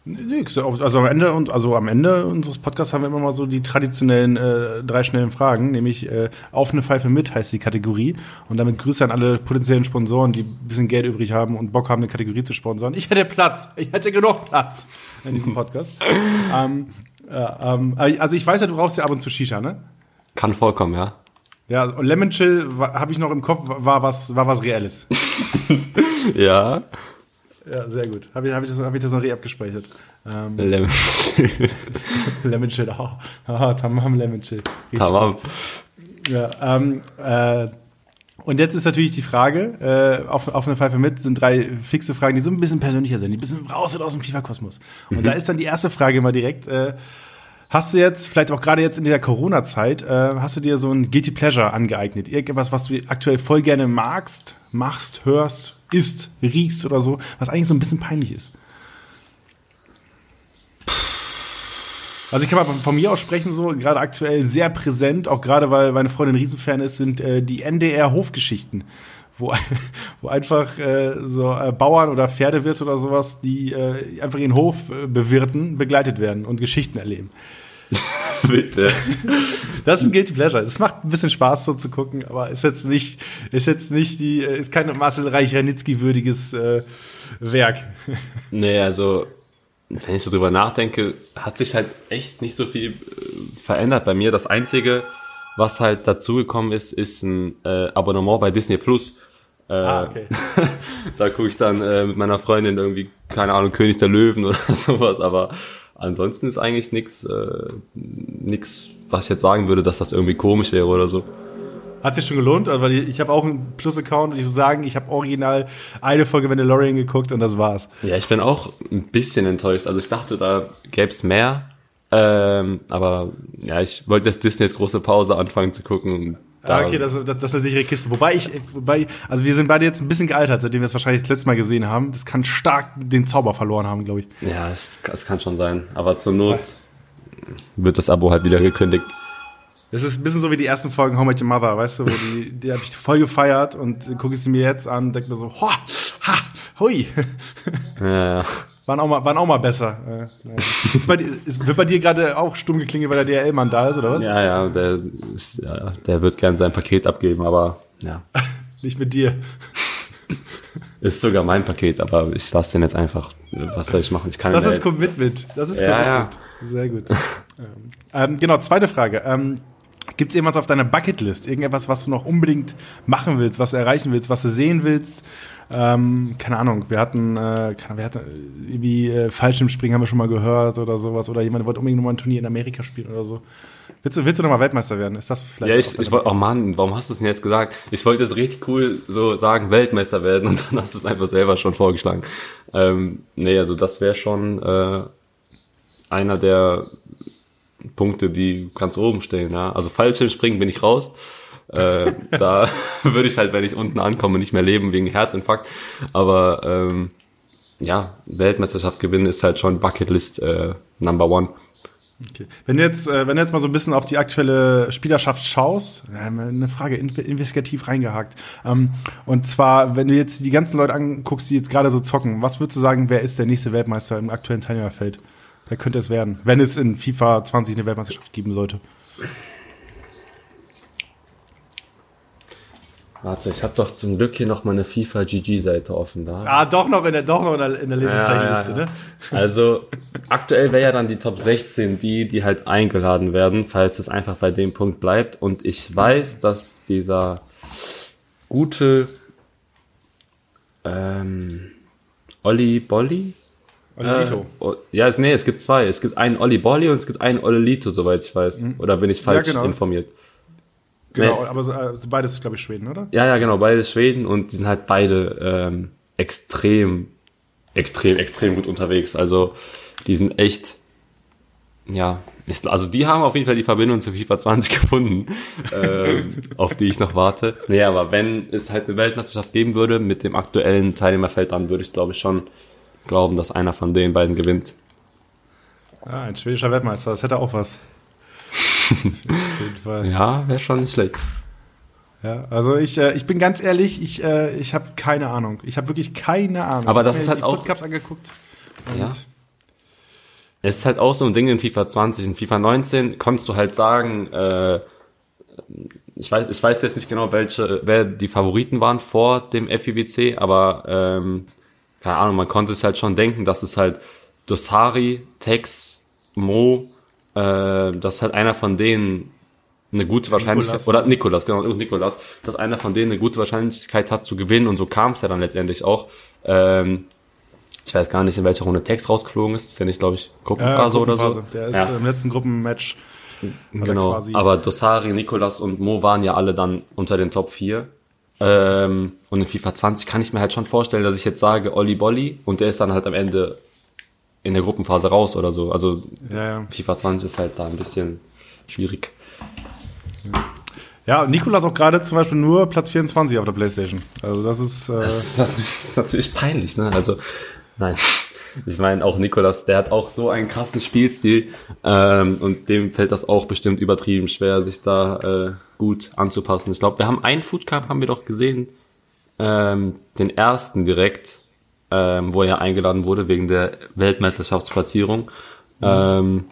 Nix. Also am Ende und also am Ende unseres Podcasts haben wir immer mal so die traditionellen äh, drei schnellen Fragen, nämlich äh, auf eine Pfeife mit heißt die Kategorie. Und damit Grüße an alle potenziellen Sponsoren, die ein bisschen Geld übrig haben und Bock haben, eine Kategorie zu sponsern. Ich hätte Platz, ich hätte genug Platz in diesem Podcast. ähm, äh, ähm, also ich weiß ja, du rauchst ja ab und zu Shisha, ne? Kann vollkommen, ja. Ja, und Lemon Chill habe ich noch im Kopf, war was, war was Reelles. ja. Ja, sehr gut. Habe ich, hab ich, das, hab ich das noch re abgespeichert. Ähm, Lemon Chill. Lemon Chill, oh, oh, tamam Lemon Chill. Richtig tamam. Ja, ähm, äh, und jetzt ist natürlich die Frage, äh, auf, auf eine Pfeife mit sind drei fixe Fragen, die so ein bisschen persönlicher sind, die ein bisschen raus sind aus dem FIFA-Kosmos. Und mhm. da ist dann die erste Frage mal direkt, äh, hast du jetzt, vielleicht auch gerade jetzt in der Corona-Zeit, äh, hast du dir so ein Guilty Pleasure angeeignet? Irgendwas, was du aktuell voll gerne magst, machst, hörst, isst, riechst oder so, was eigentlich so ein bisschen peinlich ist. Also ich kann mal von mir aus sprechen, so gerade aktuell sehr präsent, auch gerade weil meine Freundin Riesenfan ist, sind äh, die NDR-Hofgeschichten, wo, wo einfach äh, so äh, Bauern oder Pferdewirt oder sowas, die äh, einfach ihren Hof äh, bewirten, begleitet werden und Geschichten erleben. Bitte. Das ist ein Guilty Pleasure. Es macht ein bisschen Spaß, so zu gucken, aber ist jetzt nicht, ist jetzt nicht die, ist kein Marcel Reich-Ranitzky würdiges äh, Werk. Nee, also, wenn ich so drüber nachdenke, hat sich halt echt nicht so viel äh, verändert bei mir. Das Einzige, was halt dazugekommen ist, ist ein äh, Abonnement bei Disney Plus. Äh, ah, okay. da gucke ich dann äh, mit meiner Freundin irgendwie, keine Ahnung, König der Löwen oder sowas, aber ansonsten ist eigentlich nichts, äh, nix, was ich jetzt sagen würde, dass das irgendwie komisch wäre oder so. Hat sich schon gelohnt, weil ich habe auch einen Plus-Account und ich muss sagen, ich habe original eine Folge Mandalorian geguckt und das war's. Ja, ich bin auch ein bisschen enttäuscht. Also ich dachte, da gäbe es mehr. Ähm, aber ja, ich wollte das Disney jetzt große Pause anfangen zu gucken. Da ah, okay, das, das, das ist eine sichere Kiste. Wobei ich, wobei, also wir sind beide jetzt ein bisschen gealtert, seitdem wir es wahrscheinlich das letzte Mal gesehen haben. Das kann stark den Zauber verloren haben, glaube ich. Ja, das kann schon sein. Aber zur Not wird das Abo halt wieder gekündigt. Das ist ein bisschen so wie die ersten Folgen How Met Your Mother, weißt du, wo die, die habe ich voll gefeiert und gucke ich sie mir jetzt an und denke mir so, ho, ha, hui. Ja, ja. Waren auch mal, waren auch mal besser. Äh, ist bei, ist, wird bei dir gerade auch stumm geklingelt, weil der DRL-Mann da ist, oder was? Ja, ja, der, ist, ja, der wird gern sein Paket abgeben, aber ja. Nicht mit dir. Ist sogar mein Paket, aber ich lasse den jetzt einfach. Was soll ich machen? Ich kann das ist Commitment. Das ist ja, Commitment. Ja. Sehr gut. ähm, genau, zweite Frage. Ähm, Gibt es irgendwas auf deiner Bucketlist? Irgendetwas, was du noch unbedingt machen willst, was du erreichen willst, was du sehen willst? Ähm, keine Ahnung, wir hatten, äh, wir hatten irgendwie äh, Fallschirmspringen haben wir schon mal gehört oder sowas. Oder jemand wollte unbedingt nochmal ein Turnier in Amerika spielen oder so. Willst du, willst du nochmal Weltmeister werden? Ist das vielleicht? Ja, ich, ich wollte, oh Mann, warum hast du es denn jetzt gesagt? Ich wollte es richtig cool so sagen, Weltmeister werden und dann hast du es einfach selber schon vorgeschlagen. Ähm, nee, also das wäre schon äh, einer der Punkte, die ganz oben stehen. Ja? Also Fallschirmspringen bin ich raus. äh, da würde ich halt, wenn ich unten ankomme, nicht mehr leben wegen Herzinfarkt. Aber ähm, ja, Weltmeisterschaft gewinnen ist halt schon Bucketlist äh, Number One. Okay. Wenn du jetzt, äh, wenn du jetzt mal so ein bisschen auf die aktuelle Spielerschaft schaust, eine Frage investigativ reingehakt. Ähm, und zwar, wenn du jetzt die ganzen Leute anguckst, die jetzt gerade so zocken, was würdest du sagen, wer ist der nächste Weltmeister im aktuellen Teilnehmerfeld? Wer könnte es werden, wenn es in FIFA 20 eine Weltmeisterschaft geben sollte? Warte, ich habe doch zum Glück hier noch mal eine FIFA GG-Seite offen da. Ah, doch noch in der, doch noch in der, in der Lesezeichenliste, ja, ja, ja. ne? Also aktuell wäre ja dann die Top 16 die, die halt eingeladen werden, falls es einfach bei dem Punkt bleibt. Und ich weiß, dass dieser gute ähm, Olli Bolli, Olilito. Äh, ja, nee, es gibt zwei. Es gibt einen Olli Bolli und es gibt einen Olilito, soweit ich weiß. Mhm. Oder bin ich falsch ja, genau. informiert? Genau, nee. aber so, also beides ist, glaube ich, Schweden, oder? Ja, ja, genau, beides Schweden und die sind halt beide ähm, extrem, extrem, extrem gut unterwegs. Also die sind echt, ja, also die haben auf jeden Fall die Verbindung zu FIFA 20 gefunden, ähm, auf die ich noch warte. Nee, aber wenn es halt eine Weltmeisterschaft geben würde mit dem aktuellen Teilnehmerfeld, dann würde ich glaube ich schon glauben, dass einer von den beiden gewinnt. Ah, ein schwedischer Weltmeister, das hätte auch was. Auf jeden Fall. Ja, wäre schon nicht schlecht. Ja, also ich, äh, ich bin ganz ehrlich, ich, äh, ich habe keine Ahnung. Ich habe wirklich keine Ahnung. Aber das ist halt auch. Cups angeguckt. ja. Es ist halt auch so ein Ding in FIFA 20. In FIFA 19 konntest du halt sagen, äh, ich weiß, ich weiß jetzt nicht genau, welche, wer die Favoriten waren vor dem FIBC, aber ähm, keine Ahnung, man konnte es halt schon denken, dass es halt Dosari, Tex, Mo, äh, dass halt einer von denen eine gute Wahrscheinlichkeit, Nikolas. oder Nikolas, genau, Nikolas, dass einer von denen eine gute Wahrscheinlichkeit hat zu gewinnen und so kam es ja dann letztendlich auch. Ähm, ich weiß gar nicht, in welcher Runde Tex rausgeflogen ist. ist ja nicht, glaube ich, Gruppenphase, ja, Gruppenphase, oder so. Der ist ja. im letzten Gruppenmatch. Genau, aber Dosari, Nikolas und Mo waren ja alle dann unter den Top 4. Ähm, und in FIFA 20 kann ich mir halt schon vorstellen, dass ich jetzt sage Olli Bolli und der ist dann halt am Ende in der Gruppenphase raus oder so. Also ja, ja. FIFA 20 ist halt da ein bisschen schwierig. Ja, Nikolas auch gerade zum Beispiel nur Platz 24 auf der Playstation. Also das ist, äh das ist, das ist natürlich peinlich, ne? Also nein. Ich meine, auch Nikolas, der hat auch so einen krassen Spielstil ähm, und dem fällt das auch bestimmt übertrieben schwer, sich da äh, gut anzupassen. Ich glaube, wir haben einen Food Cup, haben wir doch gesehen, ähm, den ersten direkt, ähm, wo er eingeladen wurde wegen der Weltmeisterschaftsplatzierung. Mhm. Ähm,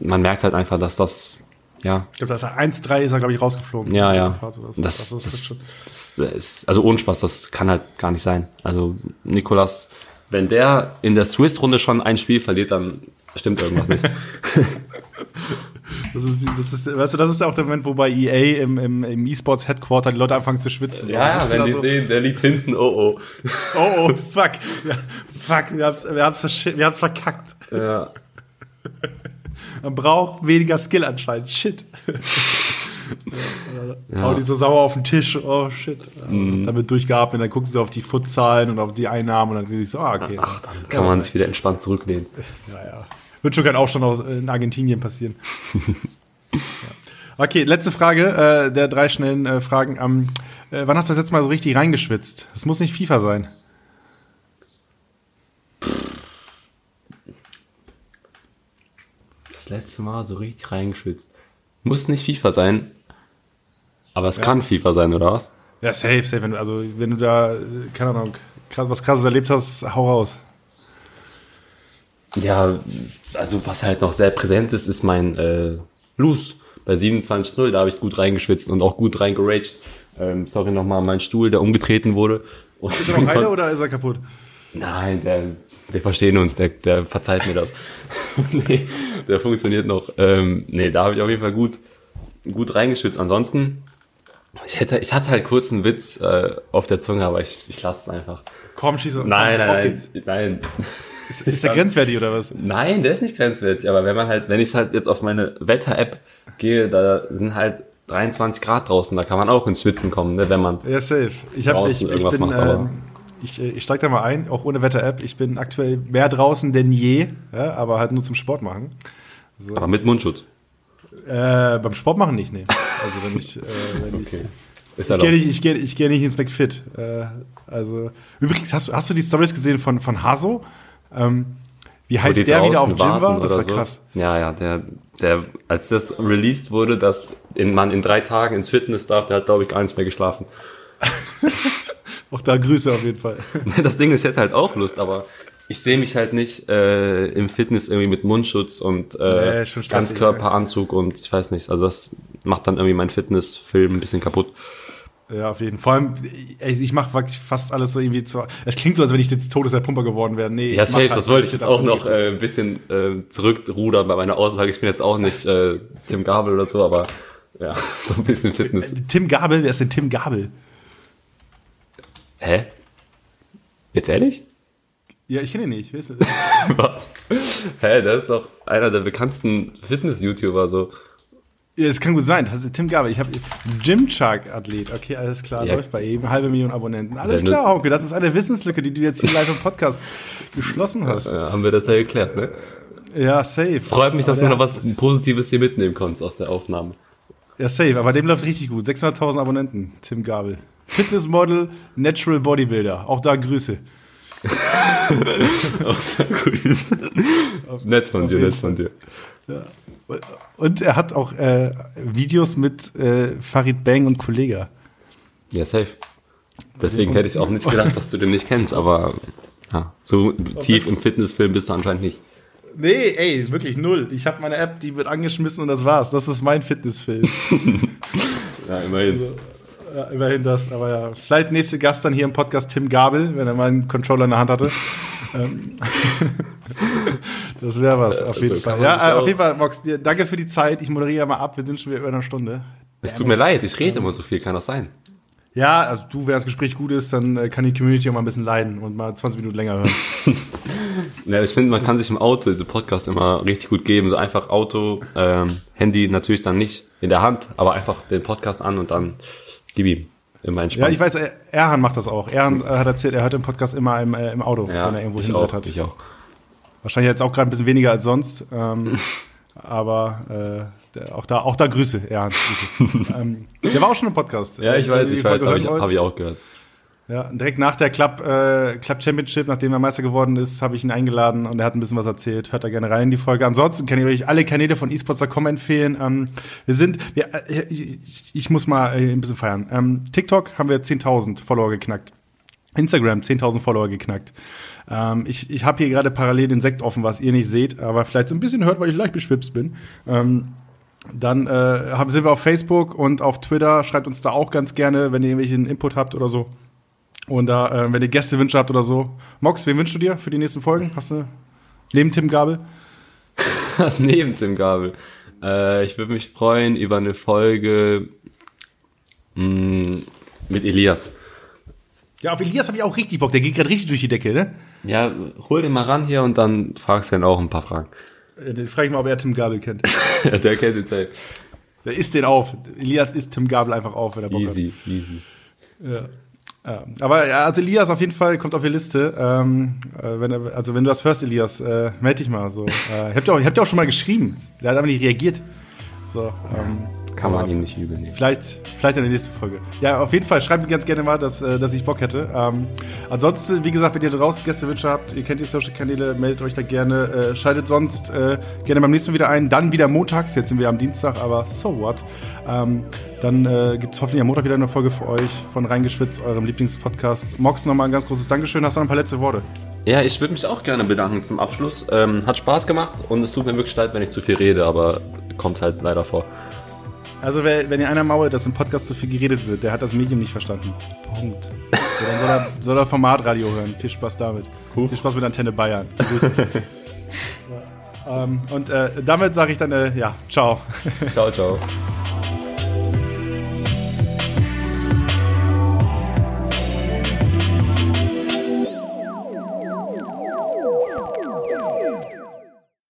man merkt halt einfach, dass das ja. Ich glaube, da ist er 1-3 ist er, glaube ich, rausgeflogen. Ja, ja. Das, das, das, das, das ist, also ohne Spaß, das kann halt gar nicht sein. Also Nikolas wenn der in der Swiss-Runde schon ein Spiel verliert, dann stimmt irgendwas nicht. Das ist, das ist, weißt du, das ist auch der Moment, wo bei EA im, im, im E-Sports Headquarter die Leute anfangen zu schwitzen. Ja, ja, wenn die so, sehen, der liegt hinten, oh oh. Oh, oh, fuck. Ja, fuck, wir haben's, wir haben's, wir haben's verkackt. Ja. Man braucht weniger Skill anscheinend. Shit. Ja. Hauen die so sauer auf den Tisch. Oh, shit. Dann wird durchgeatmet, dann gucken sie auf die Footzahlen und auf die Einnahmen und dann sehen sie so, ah, okay. Ach, dann kann man sich wieder entspannt zurücklehnen. Ja, ja. Wird schon kein Aufstand aus, in Argentinien passieren. ja. Okay, letzte Frage äh, der drei schnellen äh, Fragen. Ähm, äh, wann hast du das letzte Mal so richtig reingeschwitzt? Das muss nicht FIFA sein. Das letzte Mal so richtig reingeschwitzt. Muss nicht FIFA sein, aber es kann FIFA sein, oder was? Ja, safe, safe. Wenn du, also, wenn du da, äh, keine Ahnung, was krasses erlebt hast, hau raus. Ja, also was halt noch sehr präsent ist, ist mein äh, Loose. Bei 27-0, da habe ich gut reingeschwitzt und auch gut reingeraged. Ähm, sorry nochmal, mein Stuhl, der umgetreten wurde. Und Ist er noch heile oder ist er kaputt? Nein, der, wir verstehen uns, der, der verzeiht mir das. nee, der funktioniert noch. Ähm, nee, da habe ich auf jeden Fall gut, gut reingeschwitzt. Ansonsten, ich, hätte, ich hatte halt kurz einen Witz äh, auf der Zunge, aber ich, ich lasse es einfach. Komm, schieß auf. Nein, auf nein, nein, nein. Ist der grenzwertig oder was? Nein, der ist nicht grenzwertig, aber wenn man halt, wenn ich halt jetzt auf meine Wetter-App gehe, da sind halt 23 Grad draußen, da kann man auch ins Schwitzen kommen, ne, wenn man. Ja, safe. Ich, hab, Draußen ich, ich irgendwas bin, macht, ähm, ich, äh, ich steig da mal ein, auch ohne Wetter-App. Ich bin aktuell mehr draußen denn je, ja, aber halt nur zum Sport machen. Aber mit Mundschutz. Äh, beim Sport machen nicht, nee. Also wenn ich, äh, wenn ich, Ist ich ja gehe nicht, ich gehe, ich gehe nicht ins McFit. Äh, also übrigens hast du, hast du die Stories gesehen von von Haso? Ähm, wie heißt der wieder auf Gym war? Das war so. krass. Ja, ja, der, der, als das released wurde, dass in, man in drei Tagen ins Fitness darf, der hat, glaube ich, gar nicht mehr geschlafen. Auch da Grüße auf jeden Fall. Das Ding ist jetzt halt auch Lust, aber ich sehe mich halt nicht äh, im Fitness irgendwie mit Mundschutz und äh, Nee, Ganzkörperanzug und ich weiß nicht, also das macht dann irgendwie meinen Fitnessfilm ein bisschen kaputt. Ja, auf jeden Fall. Vor allem, ey, ich mache wirklich fast alles so irgendwie zu. Es klingt so, als wenn ich jetzt Todeserpumper geworden wäre. Nee, Ja, ich safe, halt das wollte ich jetzt auch noch äh, ein bisschen äh, zurückrudern bei meiner Aussage. Ich bin jetzt auch nicht äh, Tim Gabel oder so, aber ja, so ein bisschen Fitness. Tim Gabel, wer ist denn Tim Gabel? Hä? Jetzt ehrlich? Ja, ich kenne ihn nicht. Was? Hä, der ist doch einer der bekanntesten Fitness-YouTuber, so. Ja, es kann gut sein. Das ist Tim Gabel. Ich habe Gymshark-Athlet. Okay, alles klar. Ja. Läuft bei ihm. Halbe Million Abonnenten. Alles Wenn klar, Hauke. Das ist eine Wissenslücke, die du jetzt hier live im Podcast geschlossen hast. Äh, haben wir das ja geklärt, ne? Ja, safe. Freut mich, dass du noch was Positives hier mitnehmen konntest aus der Aufnahme. Ja, safe. Aber dem läuft richtig gut. 600.000 Abonnenten. Tim Gabel. Fitnessmodel, Natural Bodybuilder. Auch da Grüße. Grüße. nett von dir, nett von dir. Und er hat auch äh, Videos mit äh, Farid Bang und Kollega. Ja, safe. Deswegen hätte ich auch nicht gedacht, dass du den nicht kennst, aber ja, so tief im Fitnessfilm bist du anscheinend nicht. Nee, ey, wirklich null. Ich habe meine App, die wird angeschmissen und das war's. Das ist mein Fitnessfilm. Ja, immerhin. ja, immerhin das. Aber ja, vielleicht nächste Gast dann hier im Podcast Tim Gabel, wenn er mal einen Controller in der Hand hatte. Ähm, das wäre was, auf jeden kann Fall. Ja, äh, auf auch- jeden Fall, Mox, dir, danke für die Zeit. Ich moderiere mal ab. Wir sind schon wieder über eine Stunde. Es tut mir leid, ich rede immer so viel, kann das sein? Ja, also du, wenn das Gespräch gut ist, dann äh, kann die Community auch mal ein bisschen leiden und mal 20 Minuten länger hören. Ja, ich finde, man kann sich im Auto diese Podcasts immer richtig gut geben. So einfach Auto, ähm, Handy natürlich dann nicht in der Hand, aber einfach den Podcast an und dann gib ihm. Immer entspannt. Ja, ich weiß, Erhan macht das auch. Erhan äh, hat erzählt, er hört den Podcast immer im, äh, im Auto, ja, wenn er irgendwo hat. ich auch. Wahrscheinlich jetzt auch gerade ein bisschen weniger als sonst. Ähm, aber äh, auch, da, auch da Grüße. Grüße. ähm, der war auch schon im Podcast. Ja, ich Äh, weiß, ich weiß, habe ich, hab ich auch gehört. Ja, direkt nach der Club, äh, Club Championship, nachdem er Meister geworden ist, habe ich ihn eingeladen und er hat ein bisschen was erzählt. Hört da gerne rein in die Folge. Ansonsten kann ich euch alle Kanäle von esports.com empfehlen. Ähm, wir sind, wir, äh, ich, ich muss mal äh, ein bisschen feiern. Ähm, TikTok haben wir 10.000 Follower geknackt. Instagram 10.000 Follower geknackt. Ähm, ich ich habe hier gerade parallel den Sekt offen, was ihr nicht seht, aber vielleicht so ein bisschen hört, weil ich leicht beschwipst bin. Ähm, dann äh, haben, sind wir auf Facebook und auf Twitter. Schreibt uns da auch ganz gerne, wenn ihr irgendwelchen Input habt oder so. Und da, äh, wenn ihr Gästewünsche habt oder so. Mox, wen wünschst du dir für die nächsten Folgen? Hast du neben Tim Gabel? Neben Tim Gabel. Äh, ich würde mich freuen über eine Folge mh, mit Elias. Ja, auf Elias habe ich auch richtig Bock. Der geht gerade richtig durch die Decke, ne? Ja, hol den mal ran hier und dann fragst du ihn auch ein paar Fragen. Äh, Den frage ich mal, ob er Tim Gabel kennt. Der kennt den safe. Der isst den auf. Elias isst Tim Gabel einfach auf, wenn er Bock Easy, easy. hat. Ja. Ja. Aber ja, also Elias auf jeden Fall kommt auf die Liste. Ähm, äh, wenn also wenn du das hörst, Elias, äh, melde dich mal so. Äh, ich hab dir auch, ich hab dir auch schon mal geschrieben. Der hat aber nicht reagiert. So, ähm, Kann man ihm nicht übel nehmen. Vielleicht, vielleicht in der nächsten Folge. Ja, auf jeden Fall, schreibt mir ganz gerne mal, dass, äh, dass ich Bock hätte. Ähm, ansonsten, wie gesagt, wenn ihr draußen Gästewünsche habt, ihr kennt die Social-Kanäle, meldet euch da gerne. Äh, schaltet sonst äh, gerne beim nächsten Mal wieder ein. Dann wieder montags, jetzt sind wir am Dienstag, aber so what. Ähm, dann äh, gibt es hoffentlich am Montag wieder eine Folge für euch von Reingeschwitzt, eurem Lieblingspodcast. Mox, nochmal ein ganz großes Dankeschön. Hast du noch ein paar letzte Worte? Ja, ich würde mich auch gerne bedanken zum Abschluss. Ähm, hat Spaß gemacht und es tut mir wirklich leid, wenn ich zu viel rede, aber kommt halt leider vor. Also, wer, wenn ihr einer mauert, dass im Podcast zu viel geredet wird, der hat das Medium nicht verstanden. Punkt. So, dann soll er, soll er Formatradio hören. Viel Spaß damit. Cool. Viel Spaß mit Antenne Bayern. Grüße. so, ähm, und äh, damit sage ich dann, äh, ja, ciao. Ciao, ciao.